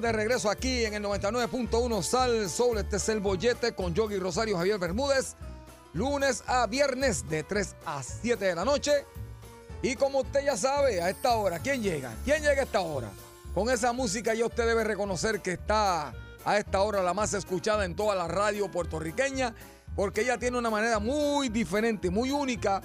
De regreso aquí en el 99.1 Sal Soul. Este es el bollete con Yogi Rosario Javier Bermúdez. Lunes a viernes de 3 a 7 de la noche. Y como usted ya sabe, a esta hora, ¿quién llega? ¿Quién llega a esta hora? Con esa música ya usted debe reconocer que está a esta hora la más escuchada en toda la radio puertorriqueña, porque ella tiene una manera muy diferente, muy única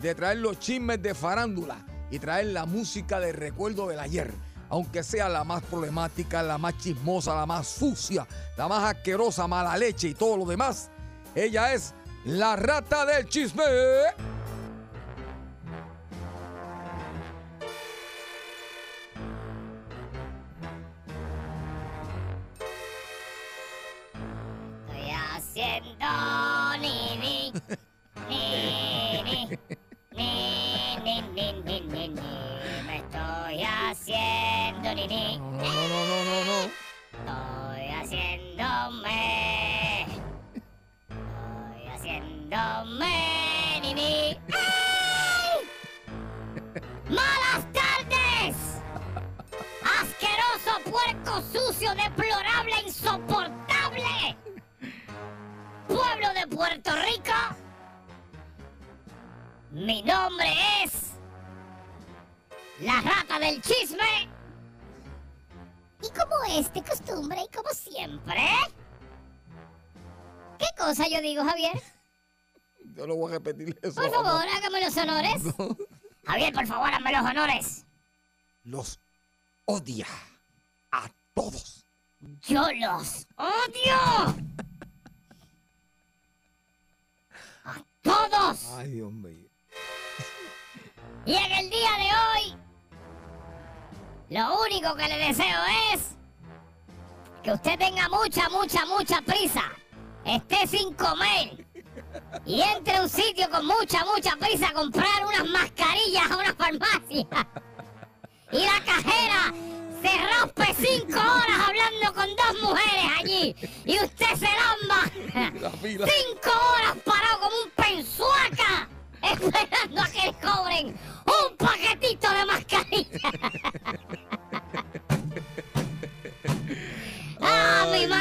de traer los chismes de farándula y traer la música de recuerdo del ayer. Aunque sea la más problemática, la más chismosa, la más sucia, la más asquerosa, mala leche y todo lo demás, ella es la rata del chisme.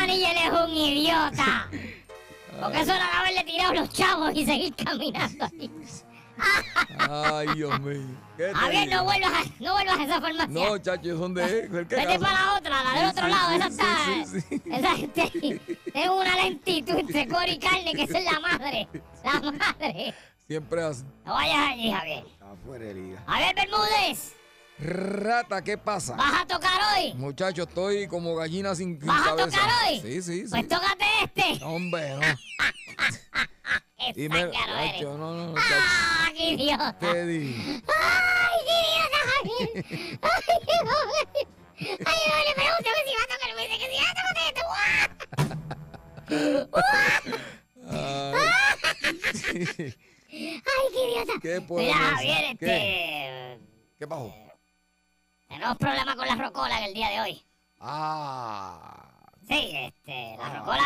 Mi manager es un idiota. Porque eso era de haberle tirado los chavos y seguir caminando ahí. Ay, Dios mío. ¿Qué te Javier, no vuelvas a, no vuelvas a esa farmacia. No, chacho, ¿son de él? ¿El qué Vete para la otra, la del Sí, otro sí, lado, sí, esa está. sí, sí. Esa gente es una lentitud entre cor y carne, que esa es la madre. La madre. Siempre así. No vayas allí, Javier. Afuera liga. Javier Bermúdez, Rata, ¿qué pasa? ¿vas a tocar hoy? Muchacho, estoy como gallina sin, ¿Vas a cabeza. tocar hoy? Sí, sí, sí. Pues tócate este. No, Hombre, no. Qué eres. chacho, no, no, no. ¡Ah, qué idiota! ¿Qué di? ¡Ay, qué idiota, Javier! ¡Ay, Javier! ¡Ay, no le pregúntame si va a tocar! Me dice que si va a tocar este. Ay, ¡Ay, qué idiota! ¿Qué Mira? Javier, ¿Qué? este... ¿Qué pasó? Tenemos problemas con la rocola en el día de hoy. Ah. Sí, este, la rocola,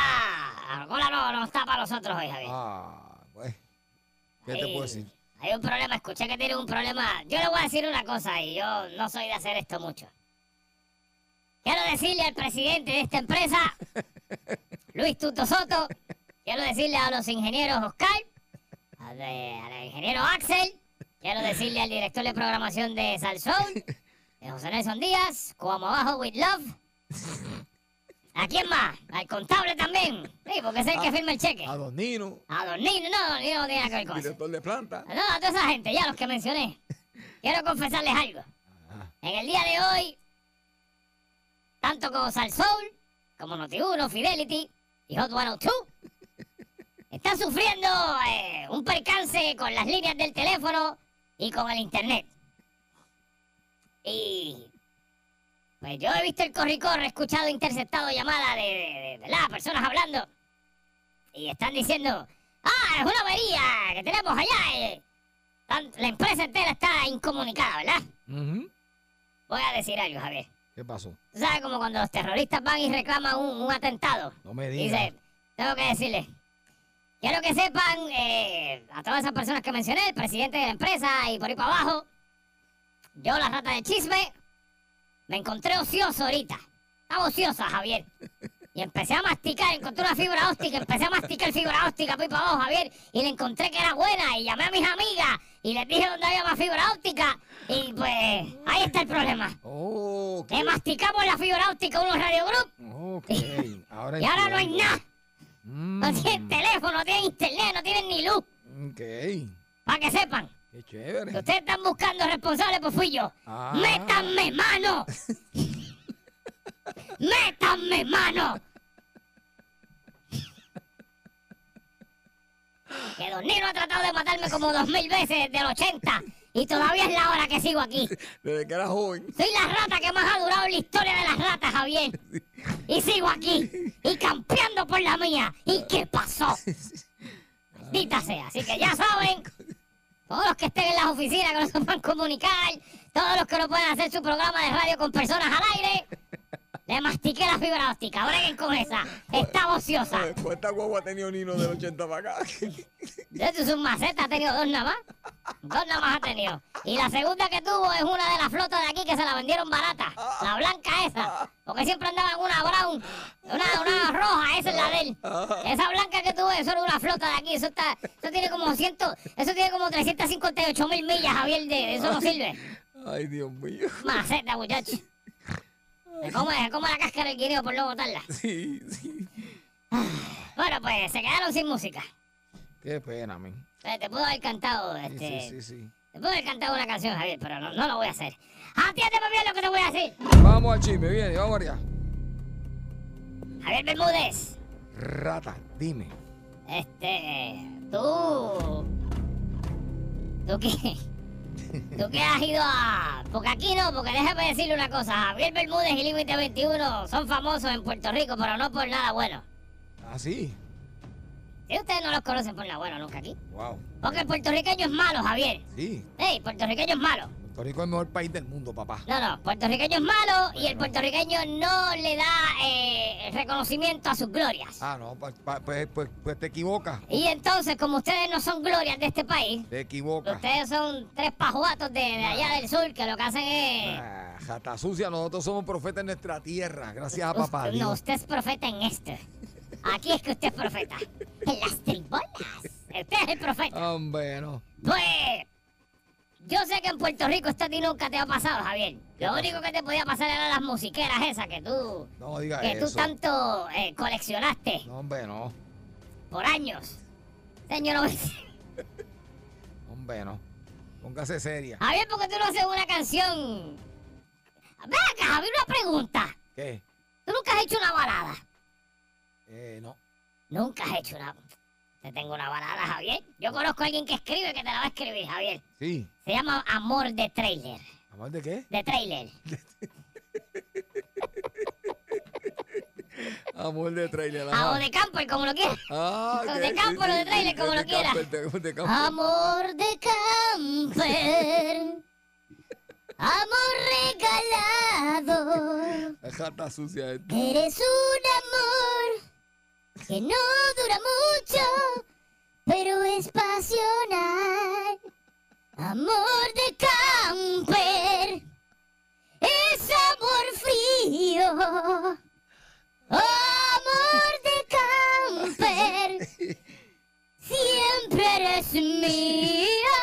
la rocola no, no está para nosotros hoy, Javier. Ah. Pues. ¿Qué te puedo decir? Hay un problema, escuché que tiene un problema. Yo le voy a decir una cosa y yo no soy de hacer esto mucho. Quiero decirle al presidente de esta empresa, Luis Tuto Soto, quiero decirle a los ingenieros Oscar, al, de- al ingeniero Axel, quiero decirle al director de programación de de José Nelson Díaz, como abajo with love. ¿A quién más? Al contable también. Sí, porque es el que firma el cheque. A Don Nino, A Don Nino, no, Don Nino no tiene que ver con director de planta. No, a toda esa gente, ya los que mencioné. Quiero confesarles algo. En el día de hoy, tanto como Salsoul, como Noti1, Fidelity y Hot 102, están sufriendo eh, un percance con las líneas del teléfono y con el internet. Y pues yo he visto el corre-corre, he escuchado interceptado llamadas de, de, de- de las personas hablando y están diciendo, ah, es una avería que tenemos allá. eh". La empresa entera está incomunicada, ¿verdad? Voy a decir algo, Javier. ¿Qué pasó? Sabes como cuando los terroristas van y reclaman un, un atentado. No me digas. Dice, tengo que decirle. Quiero que sepan eh, a todas esas personas que mencioné, el presidente de la empresa y por ahí para abajo. Yo, la rata de chisme, me encontré ocioso ahorita. Estaba ociosa, Javier. Y empecé a masticar, encontré una fibra óptica, empecé a masticar fibra óptica para abajo, Javier. Y le encontré que era buena y llamé a mis amigas y les dije dónde había más fibra óptica. Y pues ahí está el problema. Oh, Que masticamos la fibra óptica unos Radio Group ok. Ahora y ahora no hay nada. No Mm, tienen teléfono, no tienen internet, no tienen ni luz. Ok. Para que sepan, Qué chévere. ustedes están buscando responsables, pues fui yo. Ah. ¡Métanme mano! ¡Métanme mano! Que Don Nino ha tratado de matarme como dos mil veces desde el 80 y todavía es la hora que sigo aquí. Desde que era joven. Soy la rata que más ha durado en la historia de las ratas, Javier. Y sigo aquí. Y campeando por la mía. ¿Y qué pasó? Maldita sea. Así que ya saben. Todos los que estén en las oficinas que no se puedan comunicar. Todos los que no pueden hacer su programa de radio con personas al aire. Le mastiqué la fibra óptica. Breguen con esa. Está ociosa. Ay, ¿Cuánta guagua ha tenido Nino del 80 para acá? Esto es un maceta, ha tenido dos nada más. Dos nada más ha tenido. Y la segunda que tuvo es una de las flotas de aquí que se la vendieron barata. La blanca esa. Porque siempre andaba en una brown, una, una roja, esa es la de él. Esa blanca que tuve, eso era una flota de aquí. Eso está, eso tiene como ciento, eso tiene como 358 mil millas, Javier, de eso no sirve. Ay, Dios mío. Maceta, muchacho. Se come, se come la cáscara del guineo por no botarla. Sí, sí. Bueno, pues se quedaron sin música. Qué pena, men. Eh, Te puedo haber cantado, este, sí, sí, sí. Te puedo haber cantado una canción, Javier, pero no, no lo voy a hacer. Atiéndeme bien lo que te voy a decir. Vamos al chisme, viene, vamos allá. Javier Bermúdez, Rata, dime. este, tú, tú qué, tú qué has ido a, porque aquí no, porque déjame decirle una cosa, Javier Bermúdez y Límite 21 son famosos en Puerto Rico, pero no por nada bueno. Ah, sí. Si ustedes no los conocen por nada bueno nunca aquí, Wow. porque el puertorriqueño es malo, Javier. Sí. Ey, puertorriqueño es malo. Puerto Rico es el mejor país del mundo, papá. No, no, puertorriqueño es malo y el puertorriqueño no le da eh, reconocimiento a sus glorias. Ah, no, pa- pues, pues, pues te equivocas. Y entonces, como ustedes no son glorias de este país, Te equivocas. ustedes son tres pajuatos de, de allá del sur que lo que hacen es... Ah, jata sucia, nosotros somos profetas en nuestra tierra. Gracias a papá Usted- no, Dios. usted es profeta en esto. Aquí es que usted es profeta. En las tribolas. Usted es el profeta. Hombre, no. Pues, yo sé que en Puerto Rico esto a ti nunca te ha pasado, Javier. Lo único que te podía pasar eran las musiqueras esas que tú... No diga Que tú tanto eh, coleccionaste No, hombre, no. por años. Señor, no- Hombre, no. Póngase seria. Javier, ¿por qué tú no haces una canción? Ven acá, Javier, una pregunta. ¿Qué? ¿Tú nunca has hecho una balada? Eh, no. Nunca has hecho una... Te tengo una balada, Javier. Yo conozco a alguien que escribe que te la va a escribir, Javier. Sí. Se llama Amor de Trailer. ¿Amor de qué? De Trailer. Amor de trailer. O de camper, como lo quieras. Ah, de sí, campo, o sí, de sí, trailer, como de lo quieras. camper, camper. Amor de camper. Amor regalado. La jata sucia esta. Eres un amor que no dura mucho, pero es pasional. Amor de camper es amor frío. Amor de camper, siempre eres mía.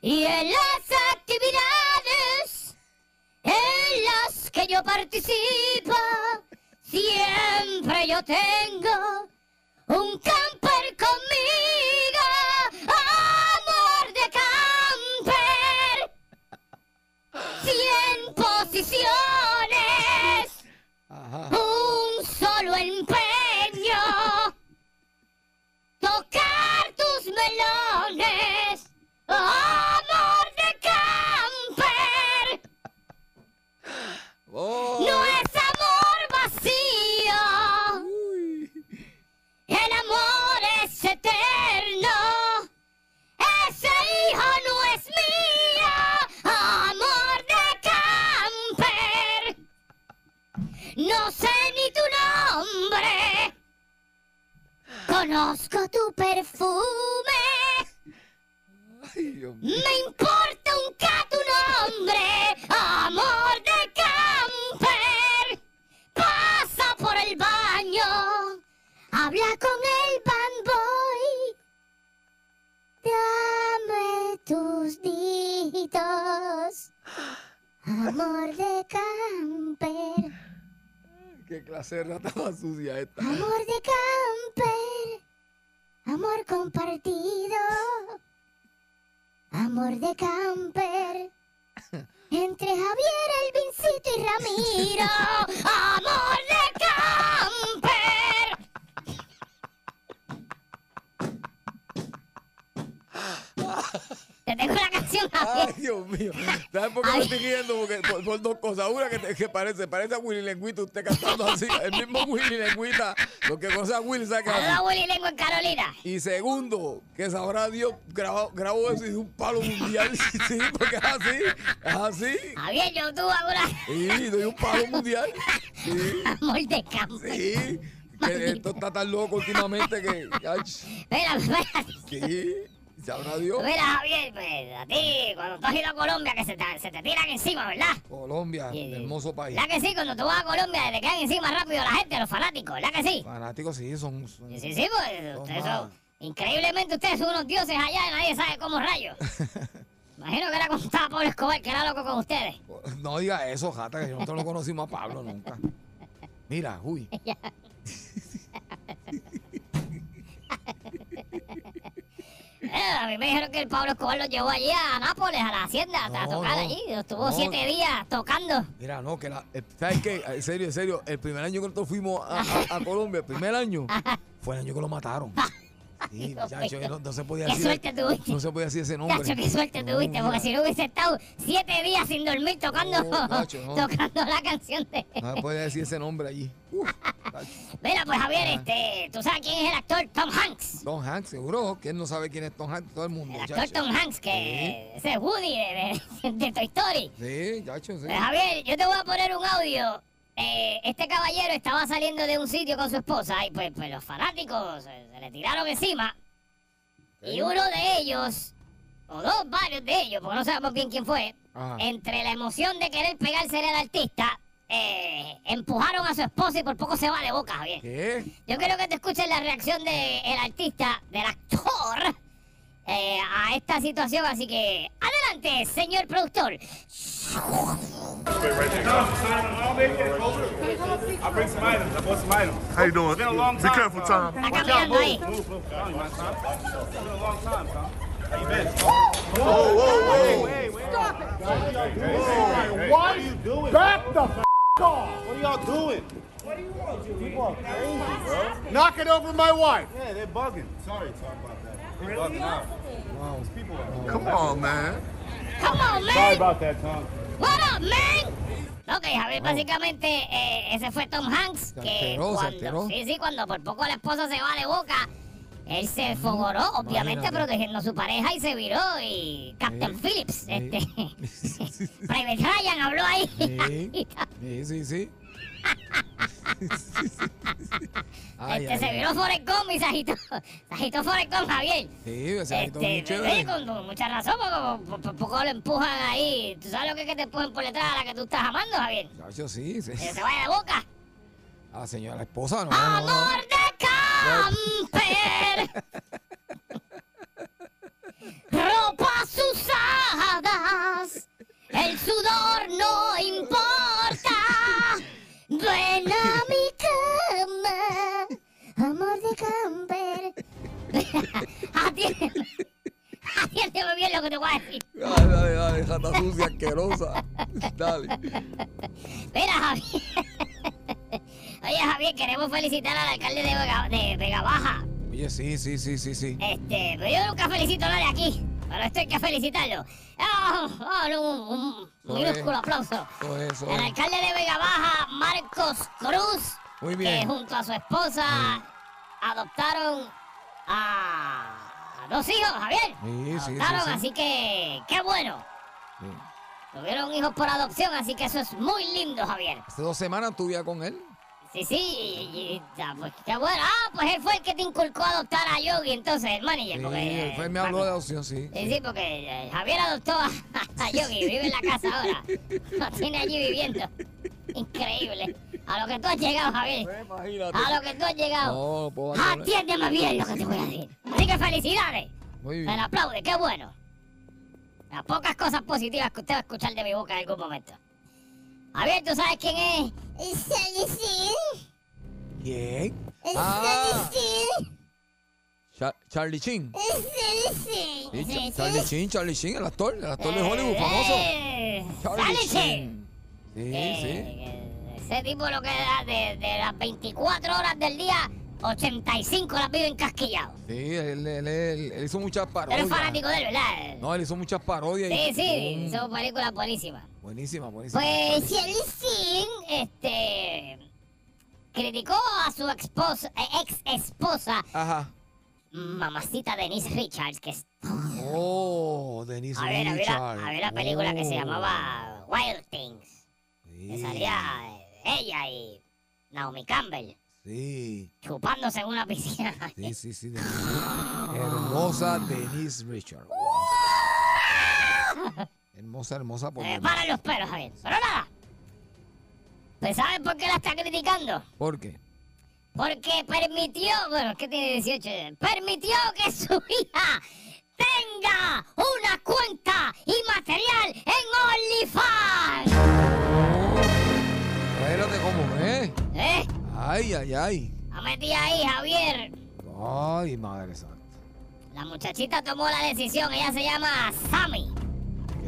Y en las actividades en las que yo participo, siempre yo tengo un camper conmigo. Amor de camper, cien posiciones, Ajá. un solo empeño. Tocar tus melones, amor de camper. Oh. No No sé ni tu nombre, conozco tu perfume. Ay, Dios mío. Me importa un K tu nombre, amor de camper. Pasa por el baño, habla con el bamboy. Dame tus deditos, amor de camper. Qué clase de rata más sucia esta. Amor de camper, amor compartido, amor de camper. Entre Javier, Elvincito y Ramiro, amor de Ay. Dios mío. ¿Sabes por qué me estoy riendo? Porque, por, por dos cosas. Una que, te- que parece, parece a Willy Lengüita usted cantando así. El mismo Willy Lengüita. Lo que conoce a Willy es Saluda así. a Willy Lengo en Carolina. Y segundo, que sabrá Dios, grabó, grabó eso y dio un palo mundial. Sí, porque es así. Es así. Javier, yo tuve alguna Sí, doy un palo mundial. Sí, amor de camper. sí. Que esto está tan loco últimamente que. ay, Mira, mira. Sí, sabrá Dios. Mira, Javier, pues, a ti, cuando tú has ido a Colombia, que se te, se te tiran encima, ¿verdad? Colombia, Sí, hermoso país. ¿Verdad que sí? Cuando tú vas a Colombia, te quedan encima rápido la gente, los fanáticos, ¿verdad que sí? Fanáticos, sí, son. son- Sí, sí, sí, pues, ustedes son, increíblemente ustedes son unos dioses allá y nadie sabe cómo rayos. Imagino que era cuando estaba Pablo Escobar, que era loco con ustedes. No diga eso, Jata, que nosotros no conocimos a Pablo nunca. Mira, uy. Eh, a mí me dijeron que el Pablo Escobar lo llevó allí a Nápoles, a la hacienda, a No, tocar no. allí. Estuvo No. siete días tocando. Mira, no, que la. eh, ¿Sabes qué? En serio, en serio. El primer año que nosotros fuimos a, a- a Colombia, el primer año, fue el año que lo mataron. Sí, muchacho, no, no se podía Qué decir. suerte tuviste. No se podía decir ese nombre. Chacho, qué suerte No, tuviste, porque si no hubiese estado siete días sin dormir tocando, tocando la canción de... No se podía decir ese nombre allí. Uf. Mira, pues Javier, Ajá. este, ¿tú sabes quién es el actor Tom Hanks? Tom Hanks, seguro. ¿Quién no sabe quién es Tom Hanks? Todo el mundo. El actor chacho. Tom Hanks, que ese es Woody de, de, de Toy Story. Sí, chacho, sí. Pues, Javier, yo te voy a poner un audio. Eh, este caballero estaba saliendo de un sitio con su esposa y pues, pues los fanáticos se, se le tiraron encima. Y uno de ellos, o dos, varios de ellos, porque no sabemos bien quién fue, Ajá. entre la emoción de querer pegársele al artista, eh, empujaron a su esposa y por poco se va de boca, Javier. ¿Qué? Yo quiero que te escuches la reacción del artista, del actor, eh, a esta situación. Así que, adelante, señor productor. I'll bring some items. I bought some items. How you doing? It's been a long Be careful, Tom. Está caminando ahí. Whoa, whoa, whoa. Stop it. What are you doing? Back the f off. What are y'all doing? What do you want? People are crazy, bro. Knocking over my wife. Yeah, they're bugging. Sorry, about. Are. Come on, man. Come on, Sorry man. about that, Tom. What up, man? Ok, Javier, básicamente eh, ese fue Tom Hanks que alteró, cuando, sí, sí, cuando por poco la esposa se va de boca, Él se fogoró, obviamente Imagínate. protegiendo a su pareja y se viró y Captain Sí, Phillips, sí. este, Private Ryan habló ahí. Sí, sí, sí. Ay, este ay, se se agitó, se agitó Forrest Gump, Javier. Sí, Este, oye, con, con mucha razón, porque por, por poco lo empujan ahí. ¿Tú sabes lo que es que te empujen por detrás a la que tú estás amando, Javier? Chacho, sí, sí. Que se vaya de boca. A la señora esposa, no, no, no. Amor de camper. Ropas usadas. El sudor no importa. Ven a mi cama. Amor de camper. Atiéndeme. Atiéndeme bien lo que te voy a decir. Dale, dale, dale, jata sucia, asquerosa. Dale. Mira, Javier. Oye, Javier, queremos felicitar al alcalde de Vega, de Vega Baja. Oye, sí, sí, sí, sí, sí. Este, pero yo nunca felicito a nadie aquí. Pero esto hay que felicitarlo. Oh, oh, un, un Es. aplauso. Eso El alcalde de Vega Baja, Marcos Cruz, Muy que junto a su esposa adoptaron a dos hijos, Javier. Sí, adoptaron, sí. así que qué bueno. Tuvieron hijos por adopción, así que eso es muy lindo, Javier. Hace dos semanas estuve con él. Sí, sí, y, pues qué bueno. Ah, pues él fue el que te inculcó a adoptar a Yogi, entonces, el manager. Sí, porque, él fue- me habló de adopción, sí. Sí, sí, porque eh, Javier adoptó a, a Yogi, vive en la casa ahora. Lo tiene allí viviendo. Increíble. A lo que tú has llegado, Javier. Imagínate. A lo que tú has llegado. No, no puedo abandonar. Atiéndeme bien lo que te voy a decir. Así que felicidades. Muy bien. le aplaude, qué bueno. Las pocas cosas positivas que usted va a escuchar de mi boca en algún momento. Javier, ¿tú sabes quién es? ¿Quién? Ah, Cha- Charlie Chin. Sí, Cha- Charlie Chin, Charlie Chin, el actor, el actor de Hollywood famoso. Eh, Charlie Sheen. Chin. Sí, sí. Eh, Ese tipo lo que da de, de las 24 horas del día, 85 las vive encasquillado. Sí, él, él- él- él hizo muchas parodias. eres fanático de él, ¿verdad? No, él hizo muchas parodias. y- Sí, sí, Mm, son películas buenísimas. Buenísima, buenísima. Pues Charlie Sheen, este, criticó a su esposa, ex esposa, Ajá. mamacita Denise Richards, que es, Oh, Denise Richards. la, a ver la película que se Oh. llamaba Wild Things, que salía eh, ella y Naomi Campbell Sí, chupándose en una piscina. sí, sí, sí. Denise. Hermosa Denise Richards. Wow. Hermosa, hermosa. Por Me demás. paran los pelos, Javier. Pero nada. ¿Pues saben por qué la está criticando? ¿Por qué? Porque permitió, bueno, es que tiene 18, años, permitió que su hija tenga una cuenta y material en OnlyFans. Espérate, ¿cómo es? ¿Eh? Ay, ay, ay. La metí ahí, Javier. Ay, madre santa. La muchachita tomó la decisión, ella se llama Sammy,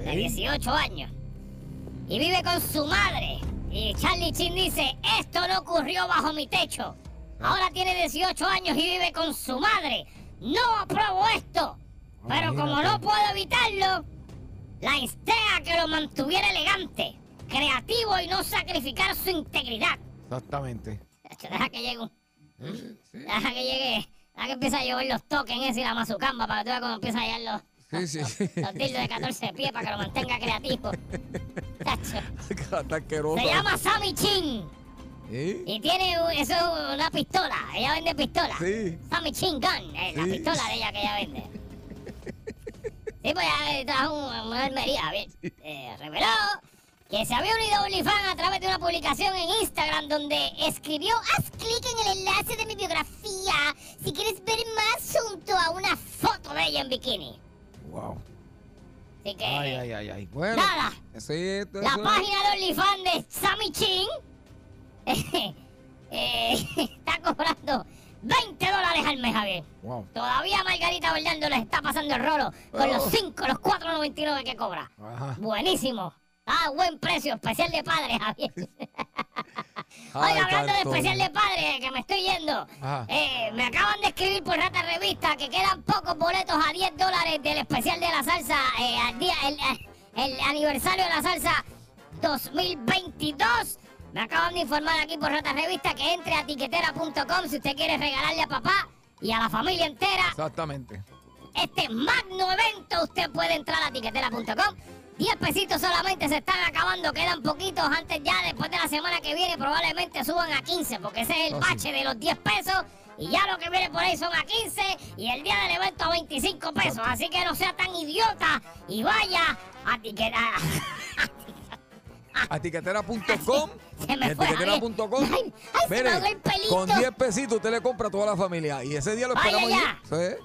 de Ok. 18 años. Y vive con su madre. Y Charlie Chin dice, esto no ocurrió bajo mi techo. Ahora tiene 18 años y vive con su madre. No apruebo esto. Pero como no puedo evitarlo, la insté a que lo mantuviera elegante, creativo y no sacrificar su integridad. Exactamente. Deja que llegue un... Deja que llegue... Deja que empiece a llover los tokens ese y la mazucamba para que tú veas cómo empieza a llegar los... Sí, sí, sí. Los tildos de 14 pies para que lo mantenga creativo. Está. Se llama Sammy Chin y tiene un- eso es una pistola. Ella vende pistola. Sí. Sammy Chin Gun, es la Sí. pistola de ella que ella vende. Sí, pues ya trajo un- una armería, bien. Eh, reveló que se había unido a OnlyFans a través de una publicación en Instagram donde escribió haz clic en el enlace de mi biografía si quieres ver más junto a una foto de ella en bikini. Wow. Así que Ay, ay, ay, ay. Bueno. nada, Sí, La página de OnlyFans de Sammy Chin eh, está cobrando 20 dólares al mes, Javier. Wow. Todavía Margarita Bernardo les está pasando el rolo con los 5, los 4.99 que cobra. Ajá. Buenísimo. Ah, buen precio, especial de padre, Javier. Ay, Oiga, hablando de especial de padre, que me estoy yendo. Eh, me acaban de escribir por Rata Revista que quedan pocos boletos a 10 dólares del especial de la salsa, eh, al día, el, el aniversario de la salsa 2022. Me acaban de informar aquí por Rata Revista que entre a tiquetera.com si usted quiere regalarle a papá y a la familia entera Exactamente. este magno evento, usted puede entrar a tiquetera.com. 10 pesitos solamente se están acabando, quedan poquitos antes ya, después de la semana que viene probablemente suban a 15, porque ese es el Oh, bache de los 10 pesos. Y ya lo que viene por ahí son a 15 y el día del evento a 25 pesos. Así que no sea tan idiota y vaya a tiquetera. A tiquetera.com. Se me y a fue, tiquetera.com. Javier. Ay, ay, se me Mire, con 10 pesitos usted le compra a toda la familia. Y ese día lo esperamos ya. allí. Sí.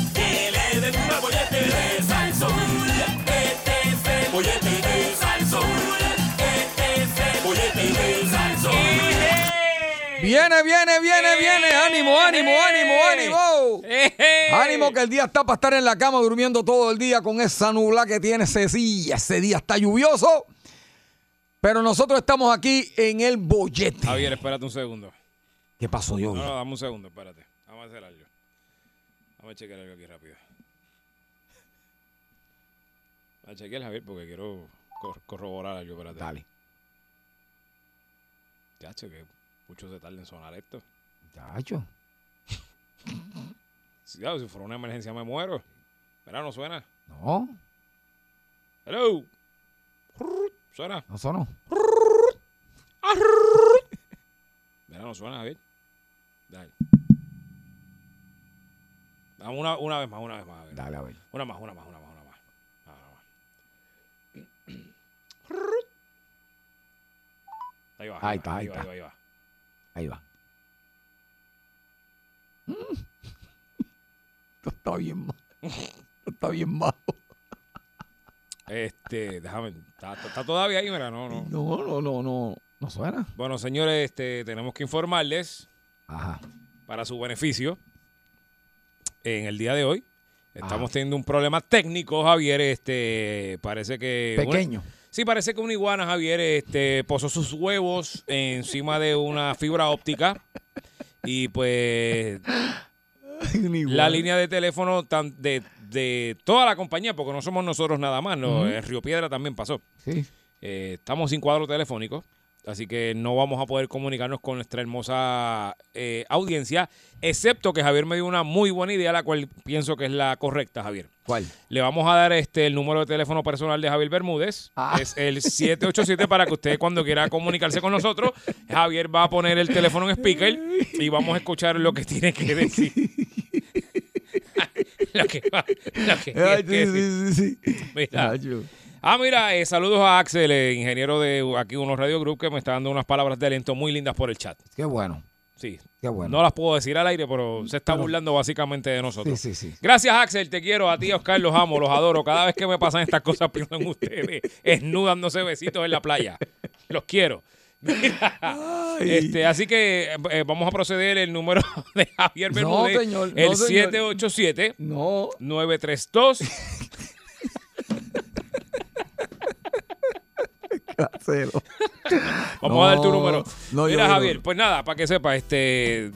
Viene, viene, viene, viene. Ánimo, ánimo, ánimo, ánimo. Ánimo que el día está para estar en la cama durmiendo todo el día con esa nubla que tiene ese día. Ese día está lluvioso. Pero nosotros estamos aquí en el bollete. Javier, espérate un segundo. ¿Qué pasó, yo? No, no, dame un segundo, espérate. Vamos a hacer algo. Vamos a chequear algo aquí rápido. Vamos a chequear, Javier, porque quiero cor- corroborar algo, espérate. Dale. Chacho, que mucho se tarda en sonar esto. Chacho. Si, claro, si fuera una emergencia me muero. Mira, no suena. No, Hello. Suena. no sonó. Mira, no suena, Javier. Dale. Vamos una, una vez más, una vez más. Javier. Dale, a ver. Una más, una más, una más, una más. Ah, una más. Ahí va. Ahí está, ahí va, está. ahí va, ahí va. Ahí va. Mm. Esto está bien mal. Esto está bien malo. Este, déjame. Está, está- todavía ahí, mira, no, no. No, no, no, no. No suena. Bueno, señores, este, tenemos que informarles Ajá. para su beneficio en el día de hoy. Estamos Ajá. teniendo un problema técnico, Javier. Este, parece que. Pequeño. Sí, parece que una iguana, Javier, este, posó sus huevos encima de una fibra óptica. Y pues la línea de teléfono tan de, de toda la compañía, porque no somos nosotros nada más, no, en Río Piedra también pasó. Sí. Eh, estamos sin cuadro telefónico, así que no vamos a poder comunicarnos con nuestra hermosa eh, audiencia, excepto que Javier me dio una muy buena idea, la cual pienso que es la correcta, Javier. ¿Cuál? Le vamos a dar este el número de teléfono personal de Javier Bermúdez. Ah. Es el 787 para que usted cuando quiera comunicarse con nosotros, Javier va a poner el teléfono en speaker y vamos a escuchar lo que tiene que decir. lo que, va- lo que Ay, sí, sí, sí, sí. Mira. Ah, mira, eh, saludos a Axel, eh, ingeniero de aquí unos Radio Group, que me está dando unas palabras de aliento muy lindas por el chat. Qué bueno. Sí. Qué bueno. No las puedo decir al aire, pero se está Pero- burlando básicamente de nosotros. Sí, sí, sí. Gracias, Axel, te quiero. A ti, Oscar, los amo, los adoro. Cada vez que me pasan estas cosas, pienso en ustedes, esnudándose besitos en la playa. Los quiero. Mira, este, así que eh, vamos a proceder el número de Javier No, Bermúdez. señor, no, el señor. 787 No. 932 Cero. Vamos No, a dar tu número. no, Mira, yo- yo- Javier, pues nada, para que sepa, este.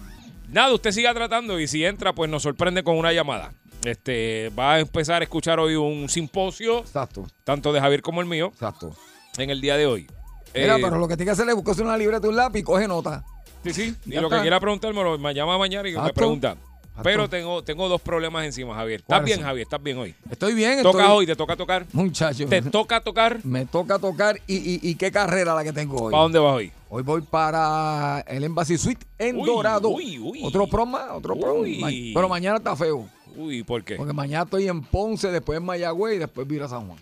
Nada, usted siga tratando y si entra, pues nos sorprende con una llamada. Este, va a empezar a escuchar hoy un simposio, Exacto, tanto de Javier como el mío, exacto. en el día de hoy. Mira, Eh, pero lo que tiene que hacer es buscarse una libreta, un lápiz y coge nota. Sí, sí. Y Ya lo que quiera preguntarme, me llama mañana y me pregunta. Pero tengo, tengo dos problemas encima, Javier. ¿Estás ¿Cuáles bien? Javier? ¿Estás bien hoy? Estoy bien. Toca estoy- hoy, te toca tocar. Muchacho. Te toca tocar. Me toca tocar. Y, y, y qué carrera la que tengo hoy? ¿Para dónde vas hoy? Hoy voy para el Embassy Suite en Uy, Dorado. uy, uy. Otro proma, otro proma. Pero mañana está feo. Uy, ¿por qué? Porque mañana estoy en Ponce, después en Mayagüez y después viro a San Juan.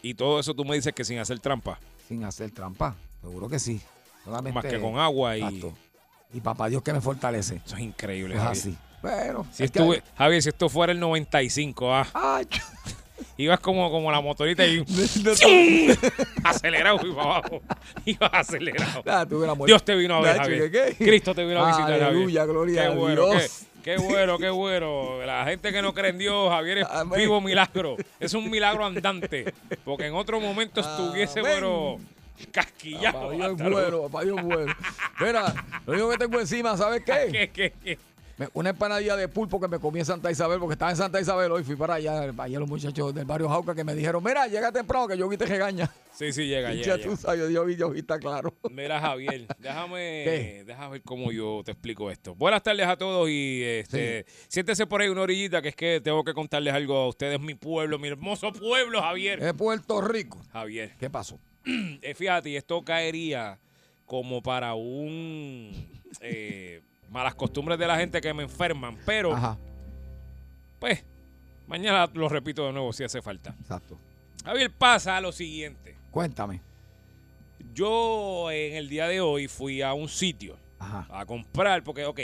Y todo eso tú me dices que sin hacer trampa. Sin hacer trampa. Seguro que sí. Solamente- Más que con agua y. Y papá Dios que me fortalece. Eso es increíble, Es así. Pero. Si que- estuve- Javier, si esto fuera el 95, ah, Ay, ibas como, como la motorita y acelerado y para abajo. Ibas acelerado. Ah. Dios te vino a ver, Javier. Cristo te vino a visitar, Javier. Aleluya, gloria qué a bueno, Dios. Qué, qué bueno, qué bueno. La gente que no cree en Dios, Javier, es Amén. vivo milagro. Es un milagro andante. Porque en otro momento estuviese, Amén. pero Casquillado. Papá Dios bueno, papá Dios bueno. Mira, lo único que tengo encima, ¿sabes qué? ¿Qué, qué, qué? Una empanadilla de pulpo que me comí en Santa Isabel, porque estaba en Santa Isabel hoy, fui para allá, allá los muchachos del barrio Jauca que me dijeron, mira, llega temprano que yo te regaña. Sí, sí, llega, Y llega. ya tú sabes, yo digo, yo está claro. Mira, Javier, déjame, ¿Qué? déjame ver cómo yo te explico esto. Buenas tardes a todos y este, siéntese por ahí una orillita que es que tengo que contarles algo a ustedes, mi pueblo, mi hermoso pueblo, Javier. Es Puerto Rico. Javier, ¿Qué pasó? eh, fíjate, esto caería como para un eh, malas costumbres de la gente que me enferman, pero Ajá, pues mañana lo repito de nuevo si hace falta. exacto. Javier, pasa lo siguiente. Cuéntame. Yo en el día de hoy fui a un sitio Ajá, a comprar, porque, ok,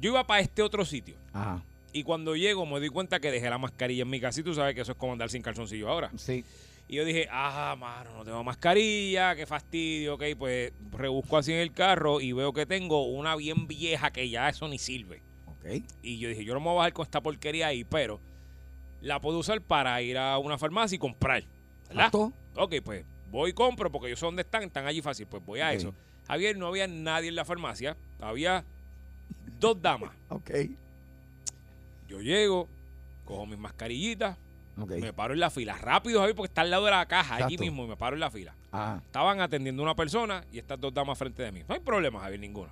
yo iba para este otro sitio. ajá. Y cuando llego me doy cuenta que dejé la mascarilla en mi casa y tú sabes que eso es como andar sin calzoncillo ahora. Sí. Y yo dije, ah, mano, no tengo mascarilla, qué fastidio, ok, pues rebusco así en el carro y veo que tengo una bien vieja que ya eso ni sirve. Ok. Y yo dije, yo no me voy a bajar con esta porquería ahí, pero la puedo usar para ir a una farmacia y comprar. ¿Verdad? ¿Exacto? Ok, pues voy y compro porque yo sé dónde están, están allí fácil, pues voy a eso. Javier, no había nadie en la farmacia, había dos damas. Ok. Yo llego, cojo mis mascarillitas, Me paro en la fila. Rápido, Javier, porque está al lado de la caja, allí mismo, y me paro en la fila. Estaban atendiendo una persona y estas dos damas frente de mí. No hay problema, Javier, ninguno.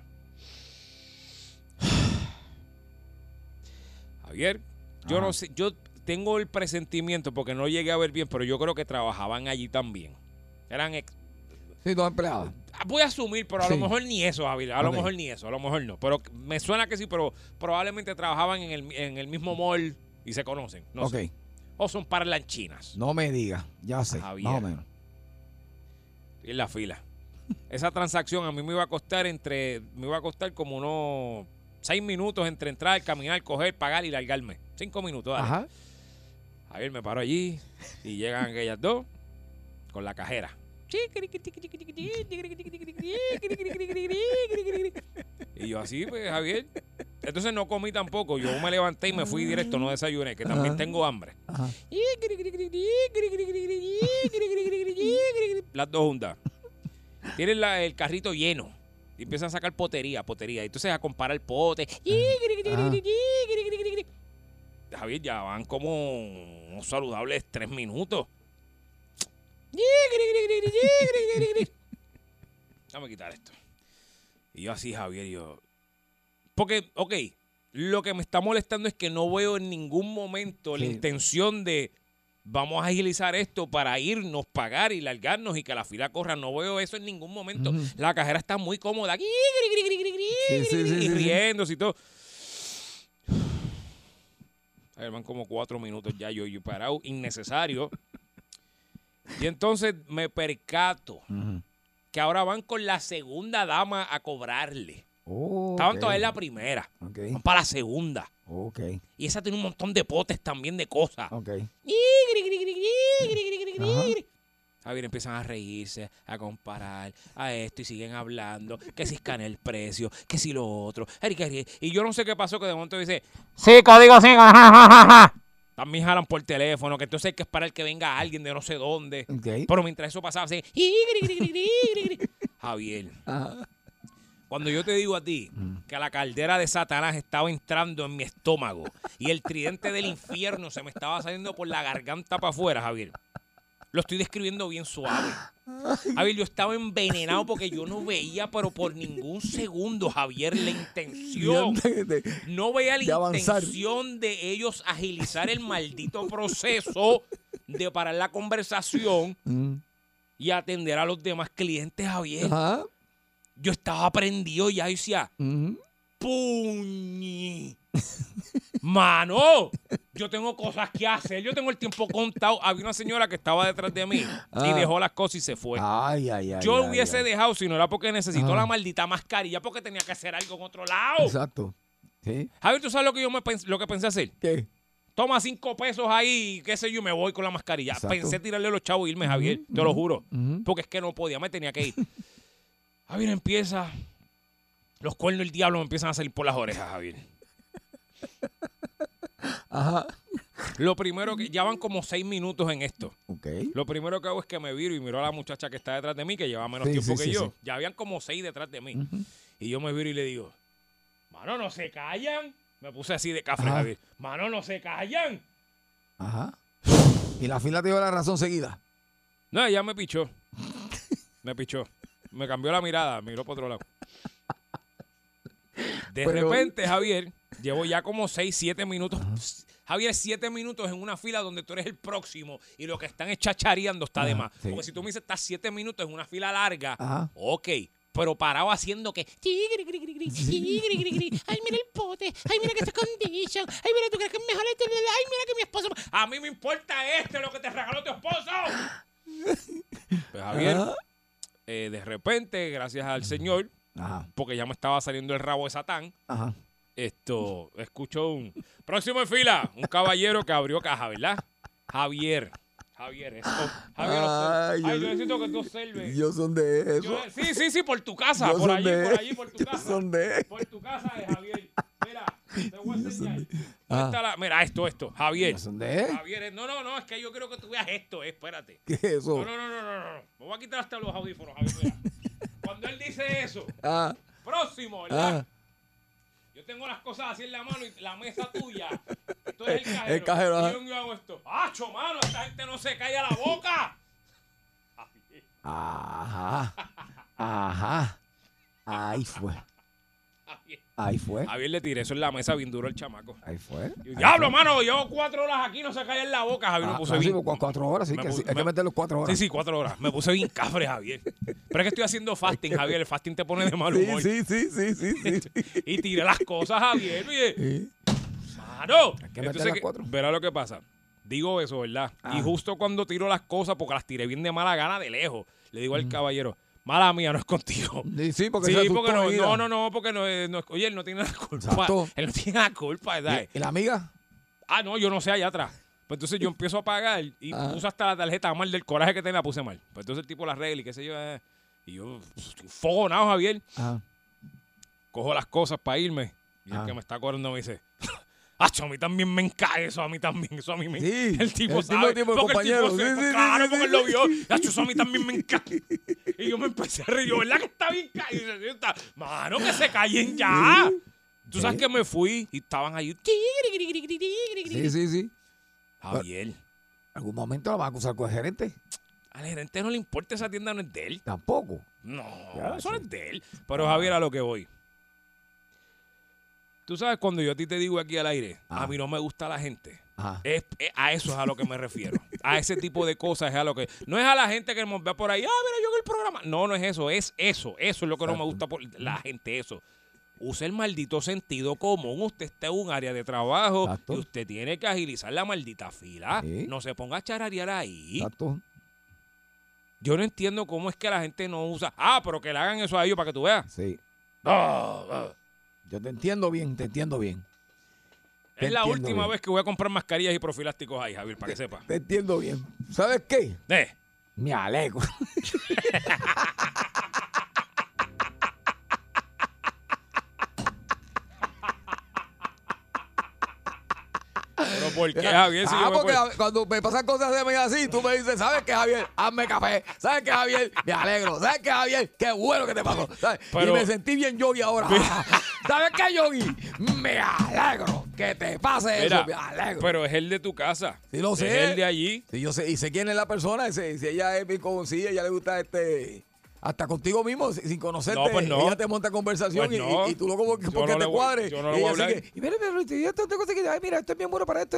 Javier, yo Ajá. no sé, yo tengo el presentimiento porque no llegué a ver bien, pero yo creo que trabajaban allí también. Eran ex- Sí, dos empleadas. Voy a asumir, pero a lo mejor ni eso, Javier. A lo mejor ni eso, a lo mejor no. Pero me suena que sí, pero probablemente trabajaban en el, en el mismo mall y se conocen. No ok. sé. O son parlanchinas. No me digas. Ya sé. Javier. Más o menos. Y en la fila. Esa transacción a mí me iba a costar entre. Me iba a costar como unos seis minutos entre entrar, caminar, coger, pagar y largarme. Cinco minutos, dale. Ajá. Javier me paro allí y llegan aquellas dos con la cajera. Y yo así, pues, Javier. Entonces no comí tampoco. Yo me levanté y me fui directo, no desayuné, que también Ajá. tengo hambre. Ajá. Las dos juntas. Tienen la- el carrito lleno. Y empiezan a sacar potería, potería. Y entonces a comparar pote. Javier, ya van como unos saludables tres minutos. Déjame quitar esto. Y yo así, Javier, yo. Porque, ok, lo que me está molestando es que no veo en ningún momento la intención de vamos a agilizar esto para irnos, pagar y largarnos y que la fila corra. No veo eso en ningún momento. La cajera está muy cómoda aquí Sí, sí, sí, y riéndose y todo. A ver, van como cuatro minutos ya yo, yo parado, innecesario. Y entonces me percato Ujú. que ahora van con la segunda dama a cobrarle. Oh, Estaban ok. todavía en la primera. Ok. Van para la segunda. Ok. Y esa tiene un montón de potes también de cosas. Ok. Javier empiezan a reírse, a comparar a esto y siguen hablando, que si escanea el precio, que si lo otro. Y yo no sé qué pasó, que de momento dice, sí, código 5, También jalan por teléfono, que entonces hay que esperar que venga alguien de no sé dónde. Pero mientras eso pasaba, así, Javier, Ajá. cuando yo te digo a ti que la caldera de Satanás estaba entrando en mi estómago y el tridente del infierno se me estaba saliendo por la garganta para afuera, Javier. Lo estoy describiendo bien suave. Javier, yo estaba envenenado porque yo no veía, pero por ningún segundo, Javier, la intención. No veía la intención de ellos agilizar el maldito proceso de parar la conversación Mm. y atender a los demás clientes, Javier. Yo estaba prendido ya decía, Ujú. puñi. Mano, yo tengo cosas que hacer, yo tengo el tiempo contado. Había una señora que estaba detrás de mí y Ah. dejó las cosas y se fue. Ay, ay, ay. yo hubiese dejado si no era porque necesitó Ah. la maldita mascarilla, porque tenía que hacer algo en otro lado. Exacto. ¿Sí? Javier, ¿tú sabes lo que yo me lo que pensé hacer? ¿Qué? Toma cinco pesos ahí, qué sé yo, me voy con la mascarilla. Exacto. Pensé tirarle los chavos y irme, Javier, te lo juro. Porque es que no podía, me tenía que ir. Javier empieza. Los cuernos del diablo me empiezan a salir por las orejas, Javier. Ajá. Lo primero que, ya van como seis minutos en esto. Ok. Lo primero que hago es que me viro y miro a la muchacha que está detrás de mí, que lleva menos Sí, tiempo sí, que sí, yo. Ya habían como seis detrás de mí. Y yo me viro y le digo, mano, no se callan. Me puse así de café. Javier. Mano, no se callan. Ajá. Y la fila te dio la razón seguida. No, ella me pichó. Me pichó. Me cambió la mirada, miró para otro lado. De Pero- repente, Javier, llevo ya como 6, 7 minutos. Javier, 7 minutos en una fila donde tú eres el próximo y lo que están es chachareando está de Ajá, más. sí. Porque si tú me dices, estás 7 minutos en una fila larga, Ajá. ok. Pero parado haciendo que. Ay, mira el pote. Ay, mira que está condition. Ay, mira, tú crees que es mejor este. Ay, mira que mi esposo. A mí me importa este, lo que te regaló tu esposo. Pues Javier, eh, de repente, gracias al Señor, Ajá. porque ya me estaba saliendo el rabo de Satán, Ajá. Esto, escucho un próximo en fila, un caballero que abrió caja, ¿verdad? Javier. Javier, eso. Javier, Ay, ay, yo, necesito que tú observes. Yo son de eso. Yo- sí, sí, sí, por tu casa, Yo por allí, de- por allí, por tu casa. son de- Por tu casa es Javier. Mira, te voy a enseñar. ¿Dónde Ah. la- Mira, esto, esto. Javier. Son de Javier, no, no, no, es que yo quiero que tú veas esto, eh, espérate. ¿Qué es eso? No, no, no, no, no, no. Me voy a quitar hasta los audífonos, Javier. mira. Cuando él dice eso, Ah, próximo, ¿verdad? ah. Tengo las cosas así en la mano y la mesa tuya. Esto es el cajero. El cajero. Y yo, yo hago esto. ¡Acho, mano! Esta gente no se calla la boca. Ajá. Ajá. Ahí fue. Ahí fue. Javier le tiré eso en la mesa bien duro el chamaco. Ahí fue. Y Diablo, mano, llevo cuatro horas aquí, no se calla en la boca. Javier Ah, me puse ah, sí, bien. cu- cuatro horas, sí, me que sí, hay que me- meterlos cuatro horas. Sí, sí, cuatro horas. Me puse bien cafre, Javier. Pero es que estoy haciendo fasting, Javier. El fasting te pone de mal humor. sí, sí, sí, sí, sí. Y tiré las cosas, Javier. Oye, Sí. Mano. Hay que meter Entonces, las cuatro. verá lo que pasa. Digo eso, ¿verdad? Y Ah. justo cuando tiro las cosas, porque las tiré bien de mala gana de lejos, le digo al caballero, mala mía, no es contigo. Sí, sí, porque Sí, porque no, no, no, no, porque no, es- no oye, él no tiene la culpa. Exacto. Él no tiene la culpa, ¿verdad? ¿Y, y la amiga? Ah, no, yo no sé allá atrás. Pues entonces yo empiezo a pagar y Ah. puse hasta la tarjeta mal del coraje que tenía, la puse mal. Pues entonces el tipo la regla y qué sé yo. eh, y yo, fogonado, Javier. Ajá. cojo las cosas para irme. Y el Ah. que me está cobrando me dice, Acho, a mí también me encae eso, a mí también, eso a mí me... Sí, el tipo el sabe, tipo, porque compañero, el tipo se- sí, sí, claro, porque él lo vio, Acho, eso a mí también me encae. Y yo me empecé a reír, yo, ¿verdad que está bien caído? Mano, que se callen ya. Tú sabes que me fui y estaban ahí. Sí, sí, sí. Javier, ¿Algún momento la van a acusar con el gerente? al gerente no le importa esa tienda, no es de él. Tampoco. No, Ya, eso no es de él. Pero Javier, a lo que voy. Tú sabes, cuando yo a ti te digo aquí al aire, a mí no me gusta la gente. Es, es- a eso es a lo que me refiero. A ese tipo de cosas es a lo que. No es a la gente que nos ve por ahí, ah, mira, yo en el programa. No, no es eso, es eso. Eso es lo que no me gusta por la gente, eso. Use el maldito sentido común. Usted está en un área de trabajo Exacto. y usted tiene que agilizar la maldita fila. No se ponga a chararear ahí. Exacto. Yo no entiendo cómo es que la gente no usa. Ah, pero que le hagan eso a ellos para que tú veas. Sí. Ah, ah. Yo te entiendo bien, te entiendo bien. Te Es la última bien. vez que voy a comprar mascarillas y profilácticos ahí, Javier, para que sepa. Te entiendo bien. ¿Sabes qué? Eh, Me alegro. ¿por qué, Javier? Si ah, yo me porque puedo- cuando me pasan cosas de mí así, tú me dices, ¿sabes qué, Javier? Hazme café. ¿Sabes qué, Javier? Me alegro. ¿Sabes qué, Javier? Qué bueno que te pasó. ¿Sabes? Pero- y me sentí bien yogi ahora. ¿Sabes qué, yogi? Me alegro que te pase Mira, eso. Me alegro. pero es el de tu casa. Sí, lo sé. Es el de allí. Sí, yo sé, y sé quién es la persona. y sé- si ella es bien conocida, ella le gusta este. Hasta contigo mismo, si- sin conocerte, No, pues no. ella te monta conversación Pues y- no. y, y tú lo como que porque te le voy- cuadre. yo no le y voy a ella hablar. sigue, y mira, mira, esto tengo que ay, mira, esto es bien bueno para esto.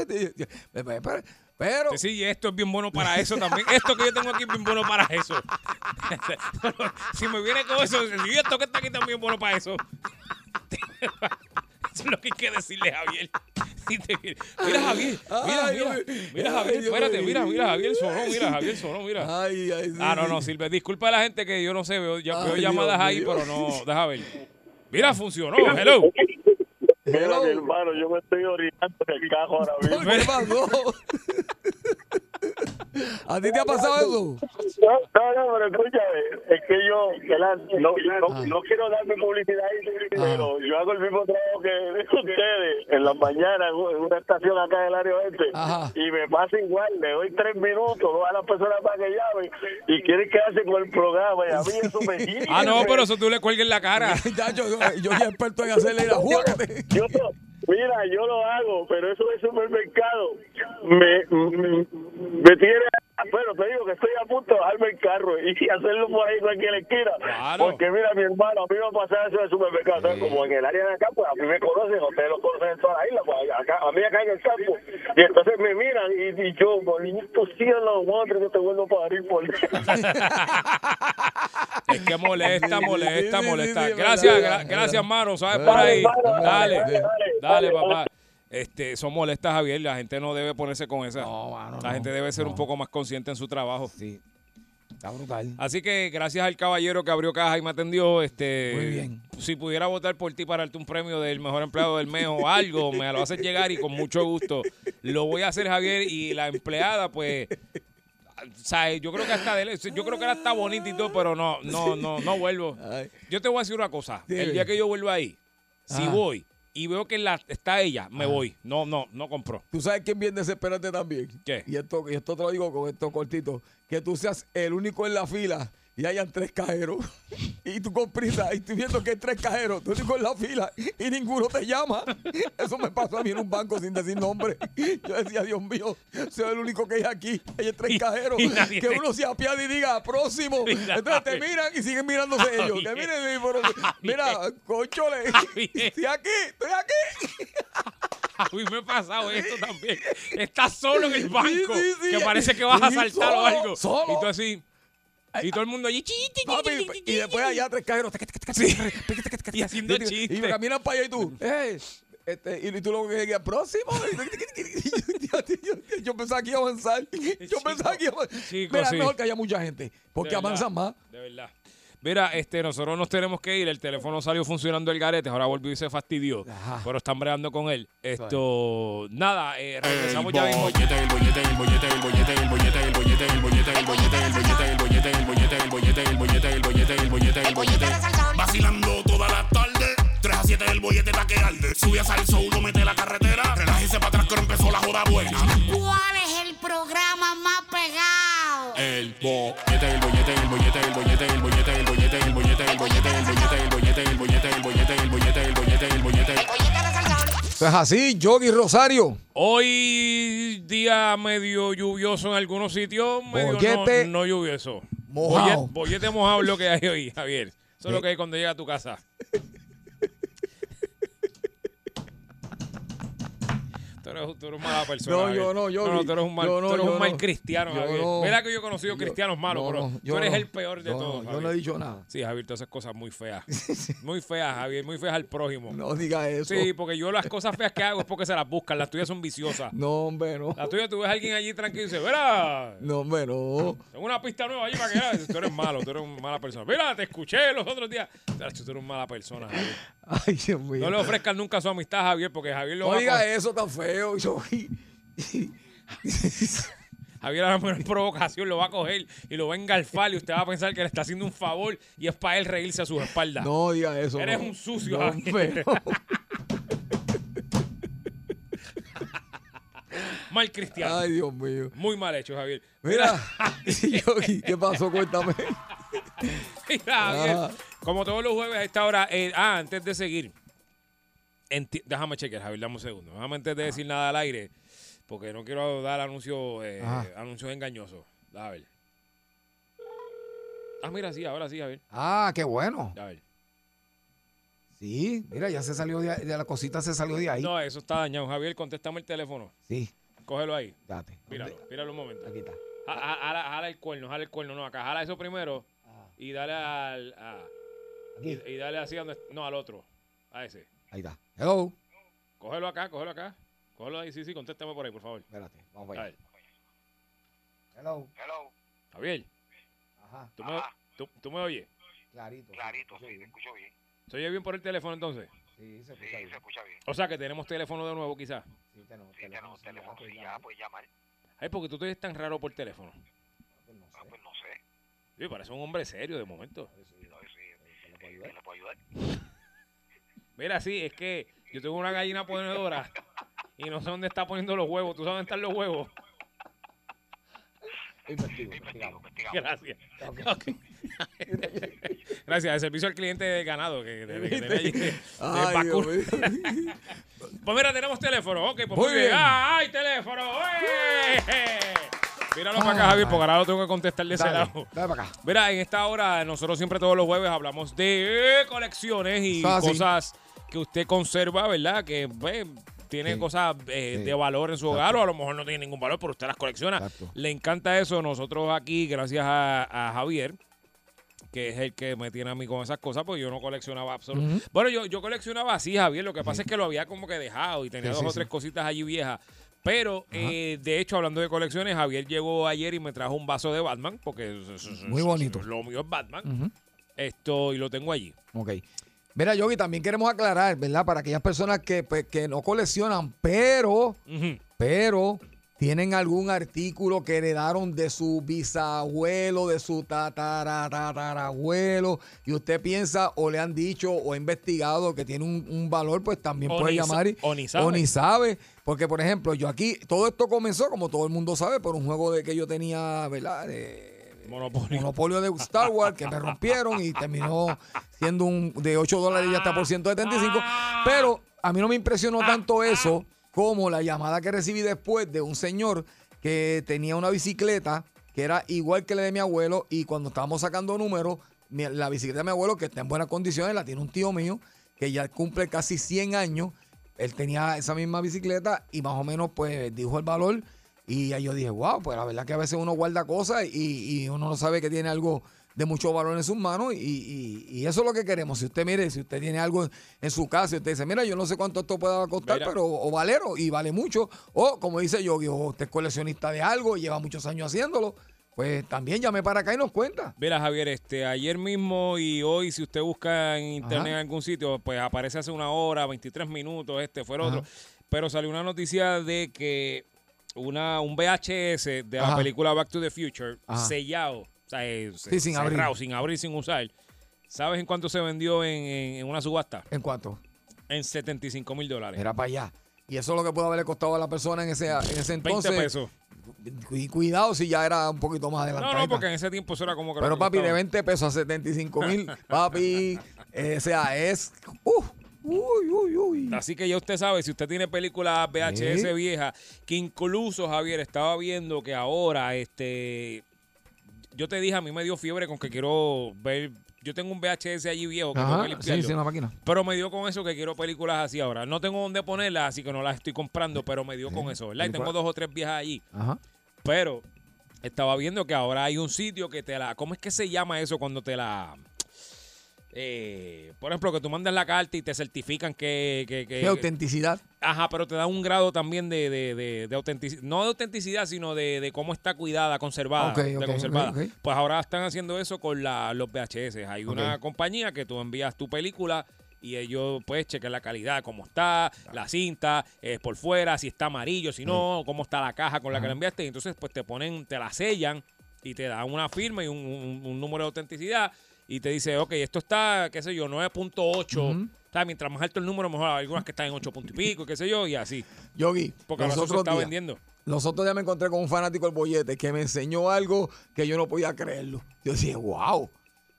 pero, Sí, sí, esto es bien bueno para eso también. Esto que yo tengo aquí es bien bueno para eso. Si me viene con eso, y esto que está aquí también es bueno para eso. Eso es lo que hay que decirle, Javier. Mira, Javier. Mira, mira. Mira. Javier. Espérate, mira, mira, Javier sonó. Mira, Javier sonó, mira. Ay, ay, sí, Ah, no, no, sí. Silve. Disculpa a la gente que yo no sé, veo, ya veo Ay, llamadas Dios ahí, pero no, deja ver. Mira, funcionó. Hello. Mira, mi hermano, yo me estoy orinando en el cajo ahora mismo. ¿Qué pasó? ¿A ti te ha pasado eso? No, no, no, pero escúchame, es que yo, ¿verdad? no, no, no quiero darme publicidad, pero yo hago el mismo trabajo que ustedes en las mañanas en una estación acá del área oeste Ajá. y me pasa igual, le doy tres minutos a las personas para que llamen y quieren quedarse con el programa y a mí eso me. Ah, no, pero eso tú le cuelgues la cara. Ya, yo, yo soy experto en hacerle la jugácate. Yo, mira, yo lo hago, pero eso del supermercado me, me, me tiene. Bueno, te digo que estoy a punto de bajarme el carro y hacerlo por ahí cualquier esquina. Claro. Porque mira, mi hermano, a mí me ha pasado eso del supermercado. Entonces, Como en el área de acá, pues a mí me conocen, ustedes lo conocen en toda la isla, pues acá, a mí acá en el campo. Y entonces me miran y, y yo, bonito cielo, madre, que te vuelvo a parir por Es que molesta, molesta, Sí, sí, molesta. sí, sí, Gracias, gra- gracias, mano. ¿Sabes por ahí? dale, Dale, dale, papá. Este, son molestas, Javier. La gente no debe ponerse con esa. No, mano, La no, gente debe ser un poco más consciente en su trabajo. Sí. Está brutal. Así que gracias al caballero que abrió caja y me atendió. Este, Muy bien. Si pudiera votar por ti para darte un premio del mejor empleado del mes o algo, me lo haces llegar y con mucho gusto lo voy a hacer, Javier. Y la empleada, pues, ¿sabes? Yo creo que hasta de- yo creo que era está bonita y todo, pero no, no, no, no vuelvo. Yo te voy a decir una cosa. El día que yo vuelva ahí, si voy y veo que la, está ella, me voy. No, no, no compró. ¿Tú sabes quién viene desesperante también? ¿Qué? Y esto, y esto te lo digo con esto cortito. Que tú seas el único en la fila y hayan tres cajeros. Y tú con prisa y tú viendo que hay tres cajeros, tú único en la fila y ninguno te llama. Eso me pasó a mí en un banco sin decir nombre. Yo decía, Dios mío, soy el único que hay aquí. Hay tres cajeros. y que uno se apiade y diga, próximo. Y Entonces te miran y siguen mirándose ellos. Que miren, pero- mira, conchole. Javier. Estoy aquí, estoy aquí. A mí me ha pasado esto también. Estás solo en el banco, sí, sí. que parece que vas a saltar o algo. solo. Y tú así. Y todo el mundo allí. Papi, y después allá tres cajeros. Y haciendo chistes. caminan para allá y tú, eh, este, y tú lo que próximo. Yo pensaba que iba a avanzar. Yo pensaba que iba a avanzar. Mira, es mejor que haya mucha gente, porque avanzan más. De verdad. Mira, este, nosotros nos tenemos que ir. El teléfono salió funcionando el garete. Ahora volvió y se fastidió. Ajá. Pero están bregando con él. Esto. Nada, eh, regresamos ya mismo. Vacilando toda la tarde. 3 a 7 el bollete pa' que arde. Sube a salso, uno mete la carretera. Relájese para atrás que ahora empezó la joda buena. ¿Cuál es el programa más pegado? El bollete, el bollete, el bollete, Eso es así, Yogi Rosario. Hoy día medio lluvioso en algunos sitios, medio Bollete no, no lluvioso. mojado. Bollete, bollete mojado es lo que hay hoy, Javier. Eso es lo Eh. que hay cuando llega a tu casa. Eres, tú eres mala persona. No, Javier. yo no, yo No, no, tú eres un mal, yo no, tú eres un mal no. cristiano, Javier. Mira que yo he conocido cristianos malos, pero tú eres el peor de todos. no, yo Javier. no he dicho nada. Sí, Javier, tú haces cosas muy feas. Muy feas, Javier, muy feas al prójimo. No diga eso. Sí, porque yo las cosas feas que hago es porque se las buscan. Las tuyas son viciosas. No, hombre, no. Las tuyas, tú ves a alguien allí tranquilo y dices, mira, No, hombre, no. tengo una pista nueva allí para que veas". Tú eres malo, tú eres una mala persona. Mira, te escuché los otros días. Tú eres una mala persona, Javier. Ay, Dios mío. No le ofrezcan nunca su amistad a Javier porque Javier lo No va a diga coger. eso tan feo, Yogi. Javier a la menor provocación lo va a coger y lo va a engalfar y usted va a pensar que le está haciendo un favor y es para él reírse a sus espaldas. No diga eso. Eres no. un sucio, No, Javier. Mal cristiano. Ay, Dios mío. Muy mal hecho, Javier. Mira, Yogi, ¿qué pasó? Cuéntame. Mira, Javier, Ah. como todos los jueves a esta hora, eh, ah, antes de seguir, enti- déjame chequear, Javier, dame un segundo. Déjame antes de decir nada al aire, porque no quiero dar anuncio, eh, anuncios engañosos. A ver. Ah, mira, sí, ahora sí, Javier. Ah, qué bueno. A ver. Sí, mira, ya se salió de, de la cosita, se salió de ahí. No, eso está dañado. Javier, contéstame el teléfono. Sí, Cógelo ahí. date. Míralo, míralo un momento. Aquí está. Ja- ja- Jala, jala el cuerno, jala el cuerno. No, acá, jala eso primero y dale al... a- Aquí. y, y dale así donde... No, al otro. A ese. Ahí está. Hello. Cógelo acá, cógelo acá. Cógelo ahí, sí, sí, contéstame por ahí, por favor. Espérate, vamos A allá. ver, Hello. Javier, Ajá, ¿tú me, tú, tú me oyes? clarito. Clarito, sí, sí, te escucho bien. ¿Se oye bien por el teléfono entonces? Sí, se Sí, escucha bien. se escucha bien. O sea que tenemos teléfono de nuevo quizás. Sí, tenemos Sí, tenemos teléfono, sí, sí, ya, ya, pues. pues llamar. Ay, porque tú te ves tan raro por teléfono. Ah, pues no sé. Sí, parece un hombre serio de momento. No sé si ¿quién le puedo ayudar. Mira, sí, es que yo tengo una gallina ponedora y no sé dónde está poniendo los huevos. ¿Tú sabes dónde están los huevos? Investigo, Investigamos, investigamos. Gracias. Ok. Gracias, el servicio al cliente de ganado que, que- que tiene allí, de- de Ay, vacuno. Dios. Pues mira, tenemos teléfono. Ok, pues Muy muy bien. bien. ¡Ah, ¡Ay, teléfono! ¡Eh! Míralo para acá, Javier, porque ahora lo tengo que contestar de ese Dale, lado. dale para acá. Mira, en esta hora, nosotros siempre todos los jueves hablamos de colecciones y Eso es así. cosas que usted conserva, ¿verdad? Que pues, tiene Sí. cosas eh, Sí. de valor en su hogar o a lo mejor no tiene ningún valor, pero usted las colecciona. Exacto. Le encanta eso. Nosotros aquí, gracias a, a Javier, que es el que me tiene a mí con esas cosas, pues yo no coleccionaba absolutamente. Bueno, yo, yo coleccionaba así, Javier. Lo que pasa es que lo había como que dejado y tenía Sí, dos sí, o tres cositas allí viejas. Pero, eh, de hecho, hablando de colecciones, Javier llegó ayer y me trajo un vaso de Batman, porque Muy bonito. Lo mío es Batman. Ujú. Esto, y lo tengo allí. Ok. Mira, Yogi, también queremos aclarar, ¿verdad? Para aquellas personas que, pues, que no coleccionan, pero, pero tienen algún artículo que heredaron de su bisabuelo, de su tatara, tatarabuelo, y usted piensa o le han dicho o ha investigado que tiene un, un valor, pues también O puede ni llamar y, o ni sabe. o ni sabe. Porque, por ejemplo, yo aquí, todo esto comenzó, como todo el mundo sabe, por un juego de que yo tenía, ¿verdad? De- Monopolio. monopolio de Star Wars que me rompieron y terminó siendo un de 8 dólares y hasta por 175. Pero a mí no me impresionó tanto eso como la llamada que recibí después de un señor que tenía una bicicleta que era igual que la de mi abuelo y cuando estábamos sacando números, la bicicleta de mi abuelo que está en buenas condiciones la tiene un tío mío que ya cumple casi 100 años. Él tenía esa misma bicicleta y más o menos pues dijo el valor y ahí yo dije, wow, pues la verdad que a veces uno guarda cosas y, y uno no sabe que tiene algo de mucho valor en sus manos y, y- y eso es lo que queremos. Si usted mire, si usted tiene algo en su casa y usted dice, mira, yo no sé cuánto esto pueda costar, Mira. pero o valero y vale mucho. O como dice Yogi, o usted es coleccionista de algo y lleva muchos años haciéndolo, pues también llame para acá y nos cuenta. Mira, Javier, este, ayer mismo y hoy, si usted busca en internet Ajá. en algún sitio, pues aparece hace una hora, 23 minutos, este fue el otro. Pero salió una noticia de que una, un VHS de la película Back to the Future, sellado, o sea, eh, Sí, sin abrir. cerrado, sin abrir, sin usar. ¿Sabes en cuánto se vendió en, en- en una subasta? ¿En cuánto? En 75 mil dólares. Era para allá. Y eso es lo que puede haberle costado a la persona en ese, en ese 20 entonces. pesos. Y cuidado si ya era un poquito más No, adelantado. no, porque en ese tiempo eso era como que... Pero papi, de costaba. 20 pesos a 75 mil, papi, eh, o sea, es... uf, uy, uy, uy. Así que ya usted sabe, si usted tiene películas VHS Sí. viejas, que incluso Javier estaba viendo que ahora, este, yo te dije, a mí me dio fiebre con que quiero ver, yo tengo un VHS allí viejo que tengo que limpiarlo. sí, sí, una máquina. Pero me dio con eso que quiero películas así ahora. No tengo dónde ponerlas, así que no las estoy comprando, pero me dio con eso, ¿verdad? Y tengo dos o tres viejas allí. Ajá. Pero estaba viendo que ahora hay un sitio que te la. ¿Cómo es que se llama eso cuando te la. Eh, por ejemplo, que tú mandas la carta y te certifican que. que, que- Qué autenticidad. Ajá, pero te da un grado también de, de, de, de autenticidad. No de autenticidad, sino de, de cómo está cuidada, conservada. Ok, de ok, conservada. Pues ahora están haciendo eso con la, los VHS. Hay una compañía que tú envías tu película y ellos pues chequen la calidad, cómo está, la cinta, eh, por fuera, si está amarillo, si no, cómo está la caja con la que la enviaste. Y entonces pues te ponen, te la sellan y te dan una firma y un, un- un número de autenticidad y te dice, ok, esto está, qué sé yo, 9.8. Ujú. O sea, mientras más alto el número, mejor. Hay algunas que están en 8 punto y pico, qué sé yo, y así. Yogi, Porque los otros está días- vendiendo. Los otros días me encontré con un fanático del bollete que me enseñó algo que yo no podía creerlo. Yo decía, wow,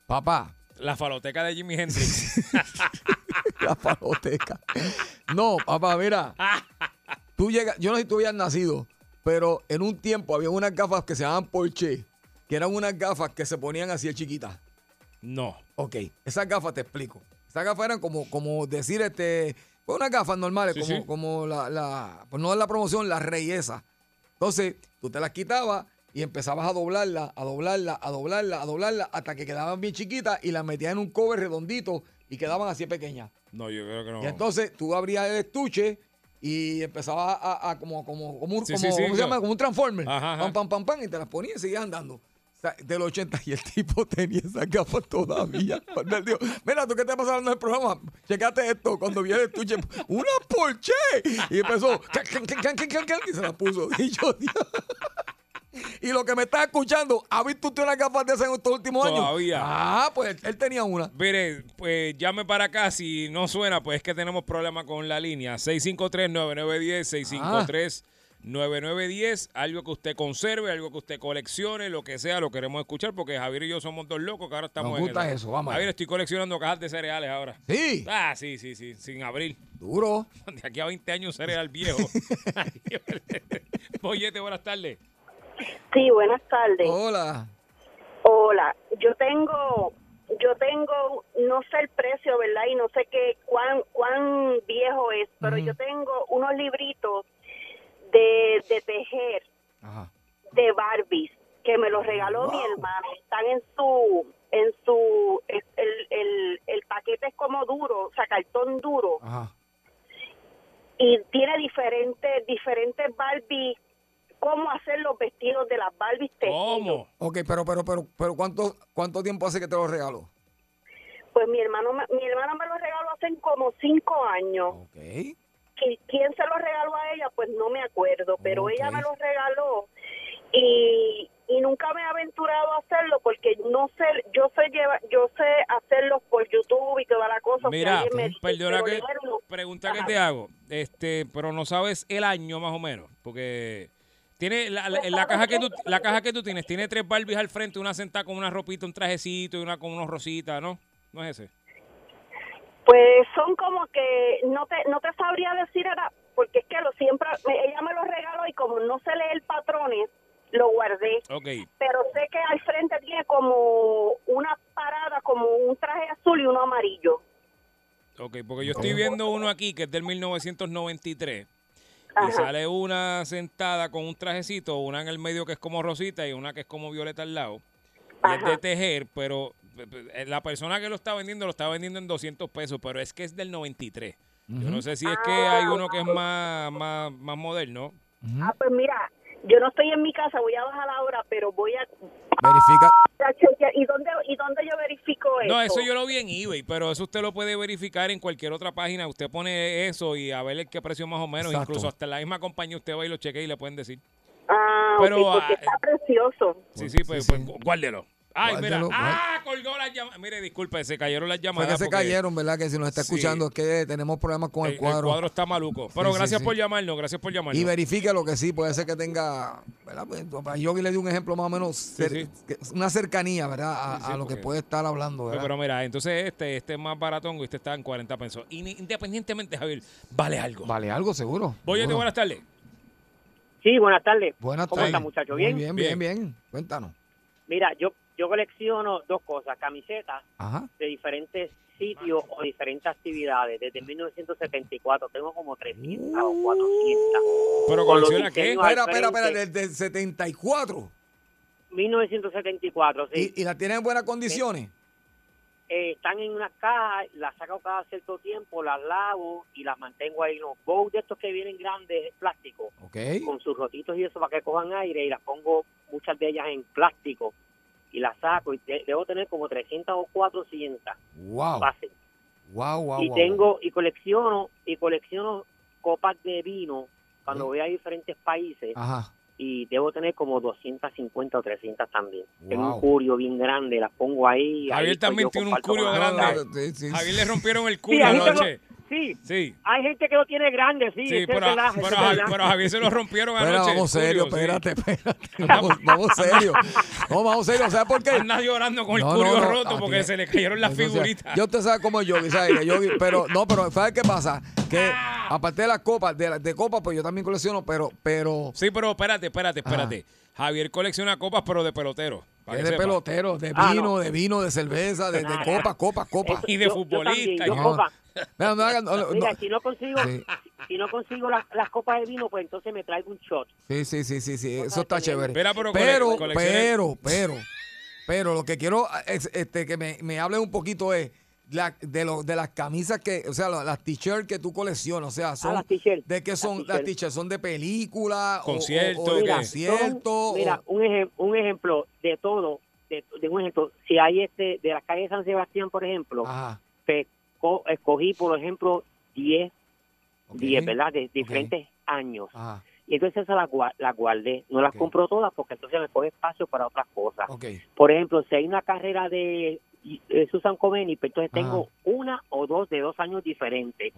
papá, La faloteca de Jimi Hendrix. la paloteca. No, papá, mira. Tú llegas, yo no sé si tú habías nacido, pero en un tiempo había unas gafas que se llamaban Porsche, que eran unas gafas que se ponían así de chiquitas. No. Ok, esas gafas te explico. Esas gafas eran como, como decir, este, pues unas gafas normales, Sí, como, sí. como la, la, pues no es la promoción, la reyesa. Entonces, tú te las quitabas y empezabas a doblarla, a doblarla, a doblarla, a doblarla, hasta que quedaban bien chiquitas y las metías en un cover redondito y quedaban así pequeñas. No, yo creo que no. Y entonces tú abrías el estuche y empezabas a, a como, como, como Sí, como, sí, sí, ¿cómo se llama? Como un transformer. Ajá, ajá. Pam, pam, pam, pam, y te las ponías y seguías andando. Sea, del 80 y el tipo tenía esas gafas todavía. Él dijo, mira, ¿tú qué te pasa hablando del programa? Checate esto. Cuando viene el estuche, ¡una Porsche! Y empezó, can, can, can, y se la puso. Y yo, Dios. Y lo que me está escuchando, ¿ha visto usted una gafas de esas en estos últimos años? Todavía. Ah, pues él tenía una. Mire, pues llame para acá. Si no suena, pues es que tenemos problema con la línea. 653-9910, 653-9910. Algo que usted conserve, algo que usted coleccione, lo que sea, lo queremos escuchar porque Javier y yo somos dos locos que ahora estamos Nos en gusta el- eso, vamos Javier, estoy coleccionando cajas de cereales ahora. Sí. Ah, sí, sí, sí, sin abrir. Duro. De aquí a 20 años cereal viejo. Boyete, buenas tardes. Sí, buenas tardes. Hola. Hola, yo tengo, yo tengo, no sé el precio, ¿verdad? Y no sé qué, cuán, cuán viejo es, pero yo tengo unos libritos de, de tejer de Barbies que me los regaló mi hermano. Están en su, en su, el, el, el paquete es como duro, o sea, cartón duro. Ajá. y tiene diferentes diferentes Barbies cómo hacer los vestidos de las Barbies tejidos. Ok, pero, pero, pero, pero ¿cuánto, ¿cuánto tiempo hace que te lo regaló? Pues mi hermano me- mi hermano me los regaló hace como cinco años. Ok. ¿Qui- ¿Quién se los regaló a ella? Pues no me acuerdo, pero ella me los regaló y, y nunca me he aventurado a hacerlo porque no sé, yo sé llevar, yo sé hacerlos por YouTube y toda la cosa. Mira, alguien me perdona que leerlo- pregunta que te hago, este, pero no sabes el año más o menos, porque tiene la, la caja que tú la caja que tú tienes tiene tres Barbies al frente, una sentada con una ropita, un trajecito y una con unos rositas, ¿no? No es ese. Pues son como que no te no te sabría decir era porque es que lo siempre me- ella me los regaló y como no sé leer patrones lo guardé. Ok. Pero sé que al frente tiene como una parada como un traje azul y uno amarillo. Ok, porque yo estoy viendo uno aquí que es del 1993 y Ajá. sale una sentada con un trajecito, una en el medio que es como rosita y una que es como violeta al lado. Y es de tejer, pero la persona que lo está vendiendo lo está vendiendo en 200 pesos, pero es que es del 93. Yo no sé si es que hay uno que es más, más, más moderno. Ah, pues mira, yo no estoy en mi casa, voy a bajar ahora, pero voy a, Verifica. a chequear. ¿Y dónde, ¿Y dónde yo verifico eso? No, eso yo lo vi en eBay, pero eso usted lo puede verificar en cualquier otra página. Usted pone eso y a ver el qué precio más o menos. Exacto. Incluso hasta la misma compañía usted va y lo chequea y le pueden decir. Ah, Pero, porque ah, está precioso. Sí, sí, pues, pues, guárdelo. Ay, mira. Ah, colgó las llamadas. Mire, disculpe, se cayeron las Fue llamadas. que se porque cayeron, ¿verdad? Que si nos está Sí. escuchando es que tenemos problemas con el, El, cuadro. el cuadro está maluco. Pero Sí, sí, gracias sí. por llamarnos, gracias por llamarnos. Y verifique lo que sí, puede ser que tenga, ¿verdad? Pues, a Yogi le di un ejemplo más o menos, cer- que- una cercanía, ¿verdad? A, Sí, sí, a lo que porque- puede estar hablando, Pues, ¿verdad? pero mira, entonces este, este es más baratón y este está en 40 pesos. Y ni- independientemente, Javier, vale algo. Vale algo, seguro. Boyete, seguro. buenas tardes. Sí, buenas tardes. Buenas ¿Cómo tardes. está, muchacho? Muy ¿Bien? bien, bien, bien. Cuéntanos. Mira, yo, yo colecciono dos cosas, camisetas Ajá. de diferentes sitios o diferentes actividades. Desde 1974 tengo como 300 o 400. ¿Pero Con los colecciona qué? diseños al Espera, espera, espera, frente. desde el 74. 1974, sí. ¿Y, y la tienen en buenas condiciones? Eh, están en una caja, las saco cada cierto tiempo, las lavo y las mantengo ahí los bowls de estos que vienen grandes, plástico, Ok. con sus rotitos y eso para que cojan aire y las pongo muchas de ellas en plástico y las saco y de- debo tener como 300 o 400 Wow. fácil. Wow, wow, y wow. tengo y colecciono y colecciono copas de vino cuando voy a diferentes países Ajá. y debo tener como 250 o 300 también. Tengo Wow. un curio bien grande, las pongo ahí. ahí Javier estoy también tiene un curio grande. Javier le rompieron el curio anoche. Sí, Sí. hay gente que lo tiene grande, sí, Sí, pero, pero, eso es Javi- verdad. pero a Javier se lo rompieron Espera, anoche. vamos el serio, curio, sí. espérate, espérate. Vamos, vamos serio. No, vamos serio. ¿Sabes por qué? Anda llorando con el No, curio no, no, roto ah, porque se le cayeron las Eso, o sea, figuritas. Yo usted sabe cómo es Yogi, ¿sabes? Que Yogi, pero no, pero ¿sabes qué pasa? Que Ah. aparte de las copas, de, las- de copas, pues yo también colecciono, pero, pero Sí, pero espérate, espérate, espérate. Javier colecciona copas, pero de pelotero. es de sepa. pelotero, de Ah, vino, no. de vino, de cerveza, de, copas, copas, copas. Y de Yo- yo futbolista. también, yo y- No. copa. Mira, no hagan- no, no, Mira, si no consigo, Sí. si no consigo las, las copas de vino, pues entonces me traigo un shot. Sí, sí, sí, sí, sí, eso está chévere. Mira, pero Pero, pero, pero, pero lo que quiero es este que me, me hable un poquito es la- de, lo- de las camisas que, o sea, la- las t-shirts que tú coleccionas, o sea, son, Ah, las t-shirts. ¿de qué son Las las t-shirts. ¿Son de película o- o- Concierto. Son- mira, un, ejem- un ejemplo de todo, de, de un ejemplo, si hay este, de la calle San Sebastián, por ejemplo, Ajá. pues, co- escogí, por ejemplo, 10, Ok. 10, ¿verdad? De diferentes años. Ajá. Y entonces esas las las guardé. No las compro todas porque entonces me coge espacio para otras cosas. Por ejemplo, si hay una carrera de Susan Comeni, pues entonces tengo una o dos de dos años diferentes.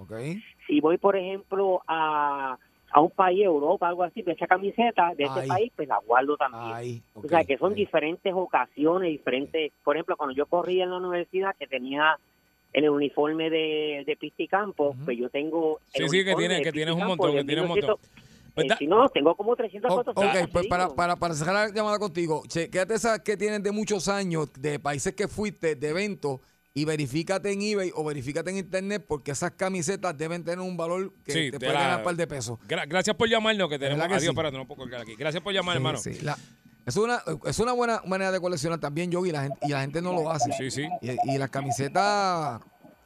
Si voy, por ejemplo, a, a un país, Europa, algo así, esa camiseta de ese país, pues la guardo también. Ok, o sea, que son diferentes ocasiones, diferentes... Por ejemplo, cuando yo corría en la universidad, que tenía en el uniforme de, de pista y campo, pues yo tengo... el Sí, sí, que tienes- de que tienes un montón, de que tienes un montón. 1900, Pues eh, da- si no, tengo como 300 O- fotos. ok, pues para, para, para cerrar la llamada contigo, chequéate esas que tienen de muchos años, de países que fuiste, de eventos, y verifícate en eBay o verifícate en internet, porque esas camisetas deben tener un valor que Sí, te te puede la- ganar un par de pesos. Gra- gracias por llamarnos, que tenemos. ¿Verdad que Adiós, sí? espérate, no puedo colgar aquí. Gracias por llamar, Sí, hermano. sí, la- es una, es una buena manera de coleccionar también, Yogi, y la gente, y la gente no lo hace. Sí, sí. Y, y las camisetas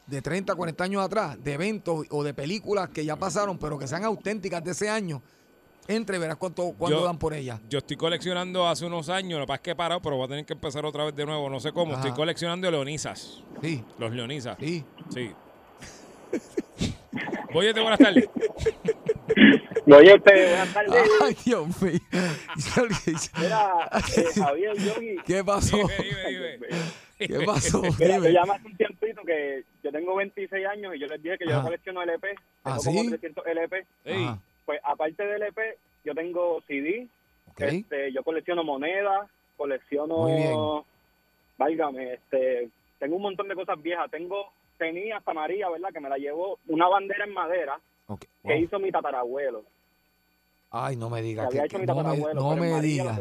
de 30, 40 años atrás, de eventos o de películas que ya pasaron, pero que sean auténticas de ese año, entre, verás cuánto, cuánto Yo- dan por ellas. Yo estoy coleccionando hace unos años, lo que pasa es que he parado, pero voy a tener que empezar otra vez de nuevo, no sé cómo. Ajá. Estoy coleccionando leonisas. Sí. Los leonisas. Sí. Sí. Boyete, buenas tardes. Boyete, buenas tardes. Ay, Dios mío. Mira, eh, Javier, Yogi. ¿Qué pasó? ¿Qué pasó? Mira, llamé hace un tiempito que yo tengo 26 años y yo les dije que yo colecciono LP. ¿Ah, Tengo como sí? 300 LP. Ajá. Pues aparte del LP, yo tengo CD. Ok. Este, yo colecciono monedas, colecciono... Muy bien. Válgame, este, tengo un montón de cosas viejas. Tengo, tenía hasta María, ¿verdad? Que me la llevó una bandera en madera Ok, que wow. hizo mi tatarabuelo. Ay, no me digas. que- que no me, no la digas.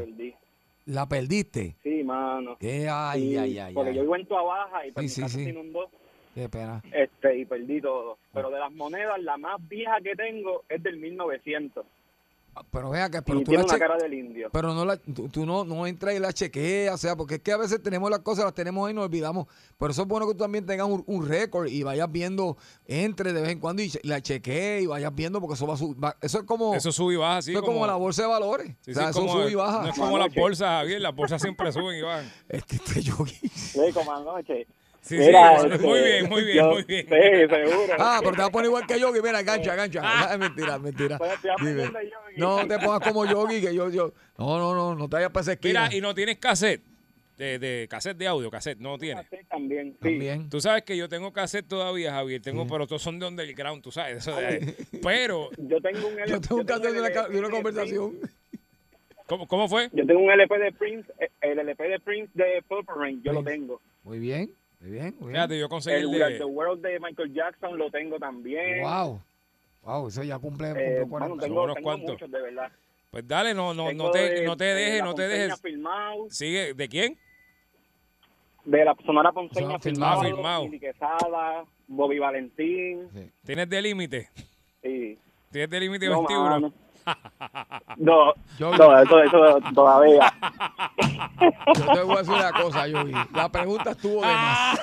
¿La perdiste? Sí, mano. ¿Qué? Ay, Sí, ay, ay, Porque ay. yo vivo en Tua Baja y pues Sí, mi sí, casa sí. se inundó Qué pena. este, y perdí todo. Pero de las monedas, la más vieja que tengo es del 1900. Pero vea que pero y tú tiene la una cara del indio. pero no la, tú, tú no, no entras y la chequeas, o sea, porque es que a veces tenemos las cosas, las tenemos ahí y nos olvidamos. Por eso es bueno que tú también tengas un, un récord y vayas viendo, entre de vez en cuando y che- la chequees y vayas viendo, porque eso va a subir. Eso es como. Eso sube y baja, sí. eso es como, la bolsa de valores. Sí, o sea, sí, eso como- sube y baja. No es como las bolsas, Javier. Las bolsas siempre suben y bajan. Este, este yogi. Sí, como anoche. Sí, Mira, sí, este, muy bien, muy bien, yo- muy bien. Sí, seguro. Ah, pero te vas a poner igual que Yogi. Mira, gancha, gancha. Ah, es mentira, mentira. Pues Dime. No te pongas como Yogi, que yo, yo. No, no, no, no te vayas para esa esquina. Mira, y no tienes cassette. De, de cassette de audio, cassette, no tienes. Sí, también, sí. También. Tú sabes que yo tengo cassette todavía, Javier. Tengo, pero todos son de underground, tú sabes. eso de- pero, Yo tengo un LP. Yo tengo un cassette de una, de conversación. ¿cómo, cómo fue? Yo tengo un LP de Prince, eh, el LP de Prince de Purple Rain, yo lo tengo. Muy bien, muy bien, muy bien. Fíjate, yo conseguí El de... The World de Michael Jackson lo tengo también. Wow. Wow, eso ya cumple, cumple Eh, 40. bueno, tengo, unos tengo cuantos. muchos, de verdad. Pues dale, no, no, Tengo no te, de- no te de dejes, no te dejes. Filmado, Sigue, ¿de quién? de la Sonora Ponceña Sonora Filmado, Filmado. Willy Quesada, Bobby Valentín. ¿Tienes de límite? Sí. ¿Tienes de límite No, 21? mano. No, Yo- no, eso, eso todavía. Yo te voy a decir una cosa, Yogi. La pregunta estuvo de más.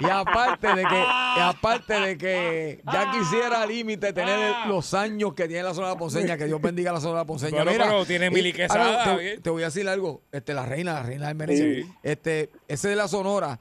Y aparte de que, y aparte de que ya quisiera límite tener los años que tiene la zona ponceña, que Dios bendiga la zona ponceña. Mira, pero tiene Quesada, ahora te, voy a decir algo. Este, la reina, la reina del merengue. Sí. Este, ese de la sonora,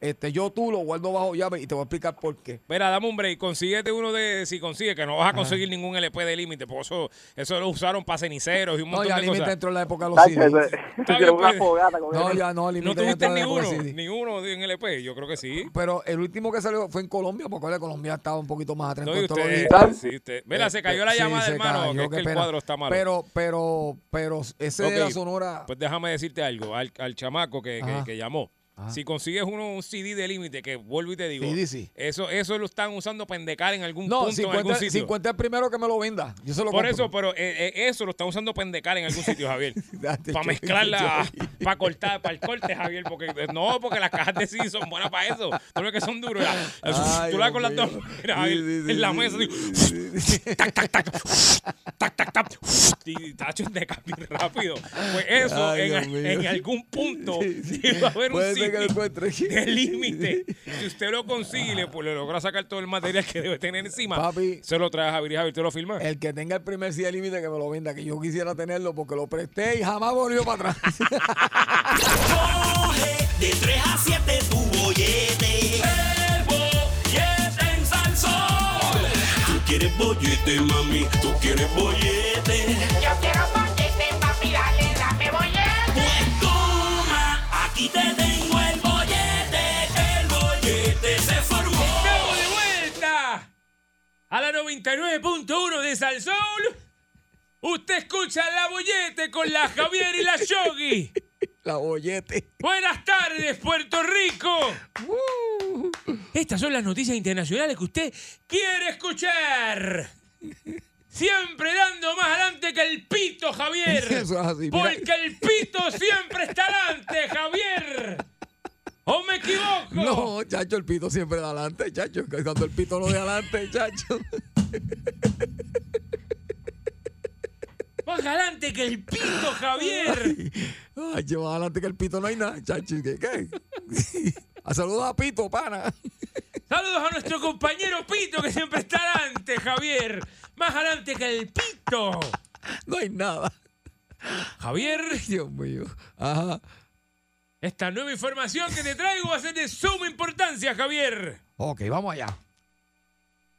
este, yo tú lo guardo bajo llave y te voy a explicar por qué. Mira, dame un break. Consíguete uno de. Si consigues, que no vas a conseguir ningún LP de límite, porque eso, eso lo usaron para ceniceros y un No, montón ya de límite cosas. entró en la época de los Tacho, CD. ese- Está quiero bien, una pues. No, ya no, límite ¿No tuviste entró en ni la época uno? de. Ni uno en LP. Yo creo que sí. Pero el último que salió fue en Colombia, porque ahora Colombia estaba un poquito más atrás No, y usted- sí, usted- Mira, se cayó la Sí, llamada, hermano, cayó, que es que el pena. cuadro está malo. Pero, pero, pero ese de Ok, la sonora. Pues déjame decirte algo, al, al chamaco que, que- que llamó. Si consigues uno un CD de límite, que vuelvo y te digo, CD, sí. eso, eso lo están usando para endecar en algún No, punto, en algún 50, sitio. 50 el primero que me lo venda. Yo se lo Por compro. eso, pero eh, eh, eso lo están usando para endecar en algún sitio, Javier. Para mezclarla, para cortar, para el corte, Javier. Porque eh, no, porque las cajas de CD son buenas para eso. Tú ves que son Ay, tú la con las dos mira, Sí, Javier, sí, sí, en la mesa. tac, tac, tac, tac, tac, tac, y tacho endeca rápido. Pues eso, Ay, en, algún punto, a haber un ser que lo encuentre. del límite. Si usted lo consigue, pues le logra sacar todo el material que debe tener encima. Papi. Se lo trae a Javier y Javier te lo filma. El que tenga el primer sí de límite que me lo venda, que yo quisiera tenerlo porque lo presté y jamás volvió para atrás. Coge de 3 a 7 tu bollete. El bollete en Salsón. Tú quieres bollete, mami. Tú quieres bollete. Yo quiero bollete, papi, dale, dame bollete. Pues toma, aquí te tengo A la 99.1 de Salsoul. Usted escucha la bollete con la Javier y la Yogi. La bollete. Buenas tardes, Puerto Rico. Estas son las noticias internacionales que usted quiere escuchar. Siempre dando más adelante que el pito, Javier. Eso es así. Porque el pito siempre está adelante, Javier. ¿O me equivoco? No, chacho, el pito siempre de adelante, chacho. Cuando el pito no de adelante, chacho. Más adelante que el pito, Javier. Ay, lleva adelante que el pito no hay nada, chacho. ¿Qué? qué? A Saludos a Pito, pana. Saludos a nuestro compañero Pito que siempre está adelante, Javier. Más adelante que el pito. No hay nada. Javier, Dios mío. Ajá. Esta nueva información que te traigo va a ser de suma importancia, Javier. Ok, vamos allá.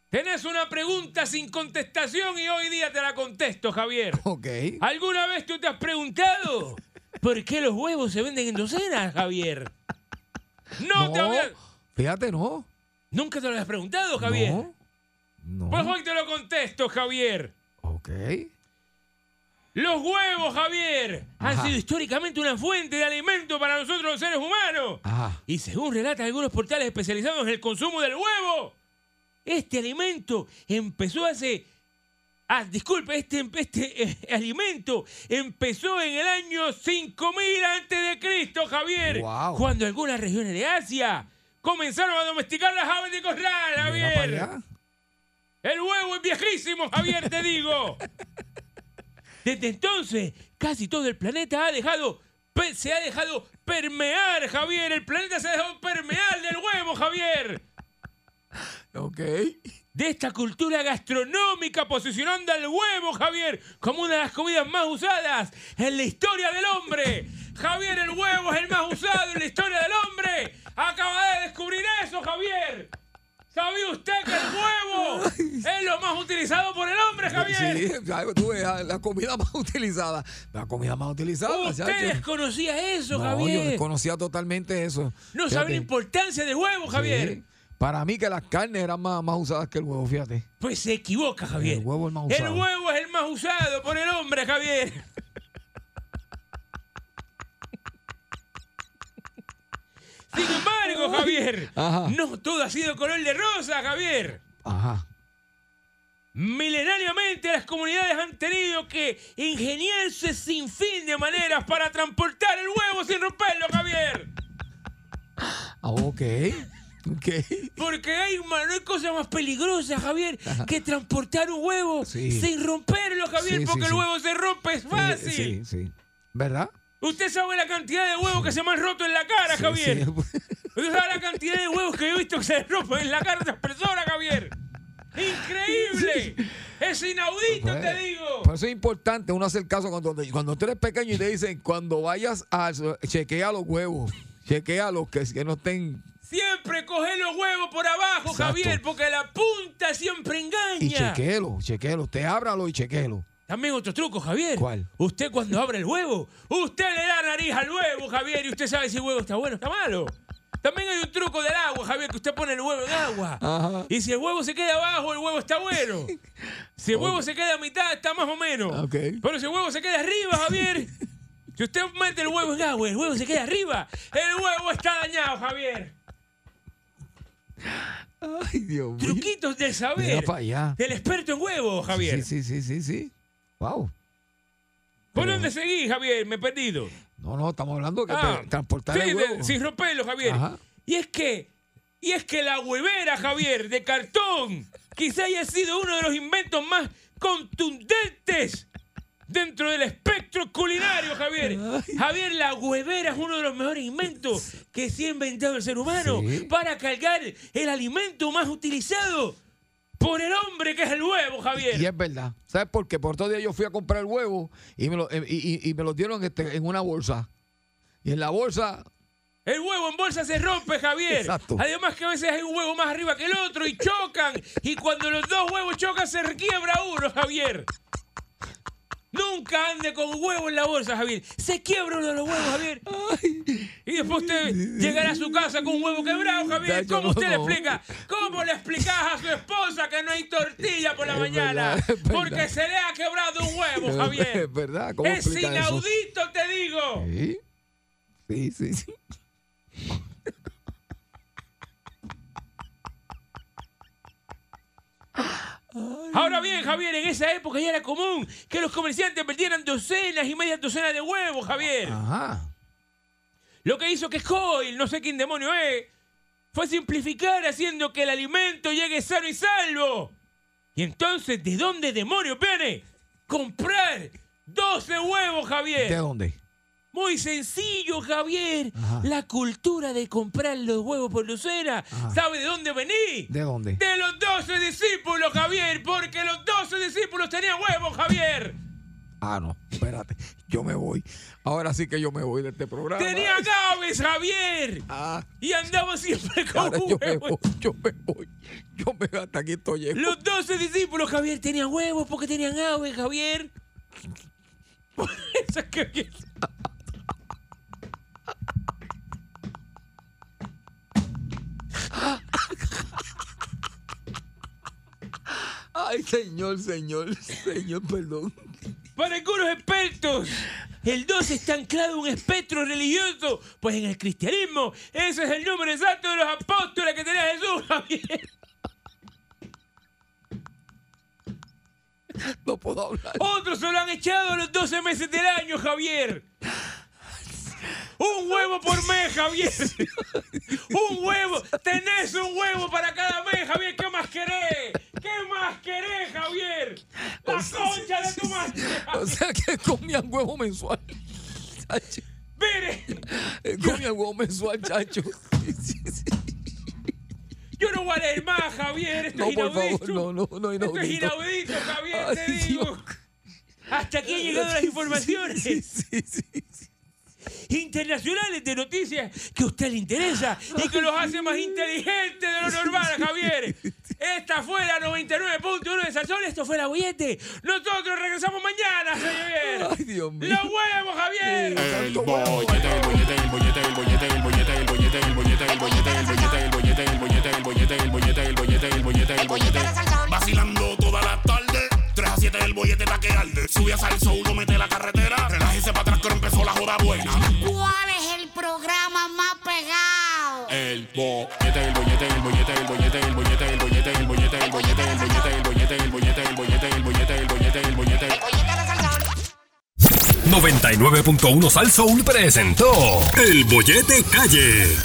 Tenés una pregunta sin contestación y hoy día te la contesto, Javier. Ok. ¿Alguna vez tú te has preguntado por qué los huevos se venden en docenas, Javier? No, te había- Fíjate, no. Nunca te lo has preguntado, Javier. No. No. Pues hoy te lo contesto, Javier. Ok. Los huevos, Javier, han Ajá. sido históricamente una fuente de alimento para nosotros los seres humanos. Ajá. Y según relatan algunos portales especializados en el consumo del huevo, este alimento empezó hace... Ah, disculpe, este, este eh, alimento empezó en el año 5000 antes de Cristo, Javier. Wow. Cuando algunas regiones de Asia comenzaron a domesticar las aves de corral, Javier. El huevo es viejísimo, Javier, te digo. Desde entonces, casi todo el planeta ha dejado, se ha dejado permear, Javier. El planeta se ha dejado permear del huevo, Javier. Ok. De esta cultura gastronómica posicionando al huevo, Javier, como una de las comidas más usadas en la historia del hombre. Javier, el huevo es el más usado en la historia del hombre. Acaba de descubrir eso, Javier. ¿Sabía usted que el huevo es lo más utilizado por el hombre, Javier? Sí, tú ves, la comida más utilizada. La comida más utilizada, ¿Usted desconocía eso, No, yo Javier? desconocía totalmente eso. No sabe la importancia del huevo, Javier. Sí. Para mí que las carnes eran más, más usadas que el huevo, fíjate. Pues se equivoca, Javier. El huevo es más El usado. huevo es el más usado por el hombre, Javier. Sin embargo, Javier, Ajá. no todo ha sido color de rosa, Javier. Ajá. Milenariamente las comunidades han tenido que ingeniarse sin fin de maneras para transportar el huevo sin romperlo, Javier. Ah, ok. Porque hay, ma- no hay cosa más peligrosa, Javier, que transportar un huevo Sí. sin romperlo, Javier, Sí, sí, porque el huevo se rompe, es fácil. Sí, sí. ¿Verdad? Usted sabe la cantidad de huevos que se me han roto en la cara, Sí, Javier. sí. Usted sabe la cantidad de huevos que yo he visto que se rompen en la cara a otras personas, Javier. ¡Increíble! Es inaudito, Pues, te digo. Por eso es importante uno hacer caso cuando, cuando tú eres pequeño y te dicen, cuando vayas a chequea los huevos, chequea los que, que no estén Siempre coge los huevos por abajo, Exacto. Javier, porque la punta siempre y engaña. chequelo, chequelo. Usted ábralo y chequelo. También otro truco, Javier. ¿Cuál? Usted cuando abre el huevo, usted le da nariz al huevo, Javier, y usted sabe si el huevo está bueno o está malo. También hay un truco del agua, Javier, que usted pone el huevo en agua. Ajá. Y si el huevo se queda abajo, el huevo está bueno. Si el huevo se queda a mitad, está más o menos. Ok. Pero si el huevo se queda arriba, Javier, si usted mete el huevo en agua, y el huevo se queda arriba, el huevo está dañado, Javier. Ay, Dios mío. Truquitos del saber. para allá. Del experto en huevos, Javier. Sí, sí, sí, sí, sí. Wow. ¿Por Pero- dónde seguí, Javier? Me he perdido. No, no, estamos hablando que Ah, te- transportar sí, el de- huevo. sin romperlo, Javier. Ajá. Y es que, y es que la huevera, Javier, de cartón, quizá haya sido uno de los inventos más contundentes dentro del espectro culinario, Javier. Javier, la huevera es uno de los mejores inventos que se ha inventado el ser humano para cargar el alimento más utilizado por el hombre que es el huevo, Javier. Y es verdad. ¿Sabes por qué? Por otro día yo fui a comprar el huevo y me lo, eh, y, me lo dieron este, en una bolsa. Y en la bolsa El huevo en bolsa se rompe, Javier. Exacto. Además que a veces hay un huevo más arriba que el otro y chocan. Y cuando los dos huevos chocan se requiebra uno, Javier. Nunca ande con huevo en la bolsa, Javier. Se quiebra uno de los huevos, Javier. Y después usted llegará a su casa con un huevo quebrado, Javier. ¿Cómo usted le explica? ¿Cómo le explicás a su esposa que no hay tortilla por la Es mañana? verdad, es verdad. Porque se le ha quebrado un huevo, Javier. Es verdad. ¿Cómo Es eso? inaudito, te digo. Sí, sí, sí. sí. Ahora bien, Javier, en esa época ya era común que los comerciantes vendieran docenas y medias docenas de huevos, Javier. Ajá. Lo que hizo que Coil, no sé quién demonio es, fue simplificar haciendo que el alimento llegue sano y salvo. Y entonces, ¿de dónde demonios viene? Comprar 12 huevos, Javier. ¿De dónde? Muy sencillo, Javier. Ajá. La cultura de comprar los huevos por. Ajá. ¿Sabe de dónde vení? ¿De dónde? De los 12 discípulos, Javier. Porque los 12 discípulos tenían huevos, Javier. Ah, no, espérate. Yo me voy. Ahora sí que yo me voy de este programa. Tenían aves, Javier. Ah, Y andaba siempre con ahora yo me huevos. voy. Yo me voy. Yo me hasta aquí estoy llego. Los 12 discípulos, Javier, tenían huevos porque tenían aves, Javier. Por eso es que... Ay, señor, señor, señor, perdón. Para algunos expertos, el 12 está anclado en un espectro religioso, pues en el cristianismo ese es el número exacto de los apóstoles que tenía Jesús, Javier. No puedo hablar. Otros se lo han echado los 12 meses del año, Javier. Un huevo por mes, Javier. Un huevo. Tenés un huevo para cada mes, Javier. ¿Qué más querés? ¿Qué más querés, Javier? La concha de tu madre. O sea que comían huevo mensual. Chacho. Mire, Eh, Comían huevo mensual, chacho. Sí, sí, sí. yo no voy a leer más, Javier. Esto No, es por inaudito. favor, no, no, no, Esto es inaudito. inaudito, Javier, te Ay, digo. Dios. Hasta aquí han llegado las informaciones. Sí, sí, sí, sí. Internacionales de noticias que a usted le interesa y que los hace más inteligentes de lo normal, Javier. Esta fue la 99.1 de Salsón, esto fue la bollete. Nosotros regresamos mañana, Javier. Ay, Dios mío. ¡Los huevos, Javier! El bollete, el bollete, el bollete, el bollete, el bollete, el bollete, el bollete, el bollete, el bollete, el bollete, el bollete, el bollete, el bollete, el bollete, el bollete, el bollete. Vacilando toda la tarde. 3 a 7 el bollete está que arde. Sube a salso, uno mete la carretera. Relájese para atrás que ahora empezó la joda buena. ¿Cuál es el programa más pegado? El bollete, el bollete, el bollete, el bollete, el bollete, el bollete, el bollete, el bollete, el bollete, el bollete, el bollete, el bollete, el bollete, el bollete, el bollete. 99.1 Sal Soul presentó El Bollete Calle.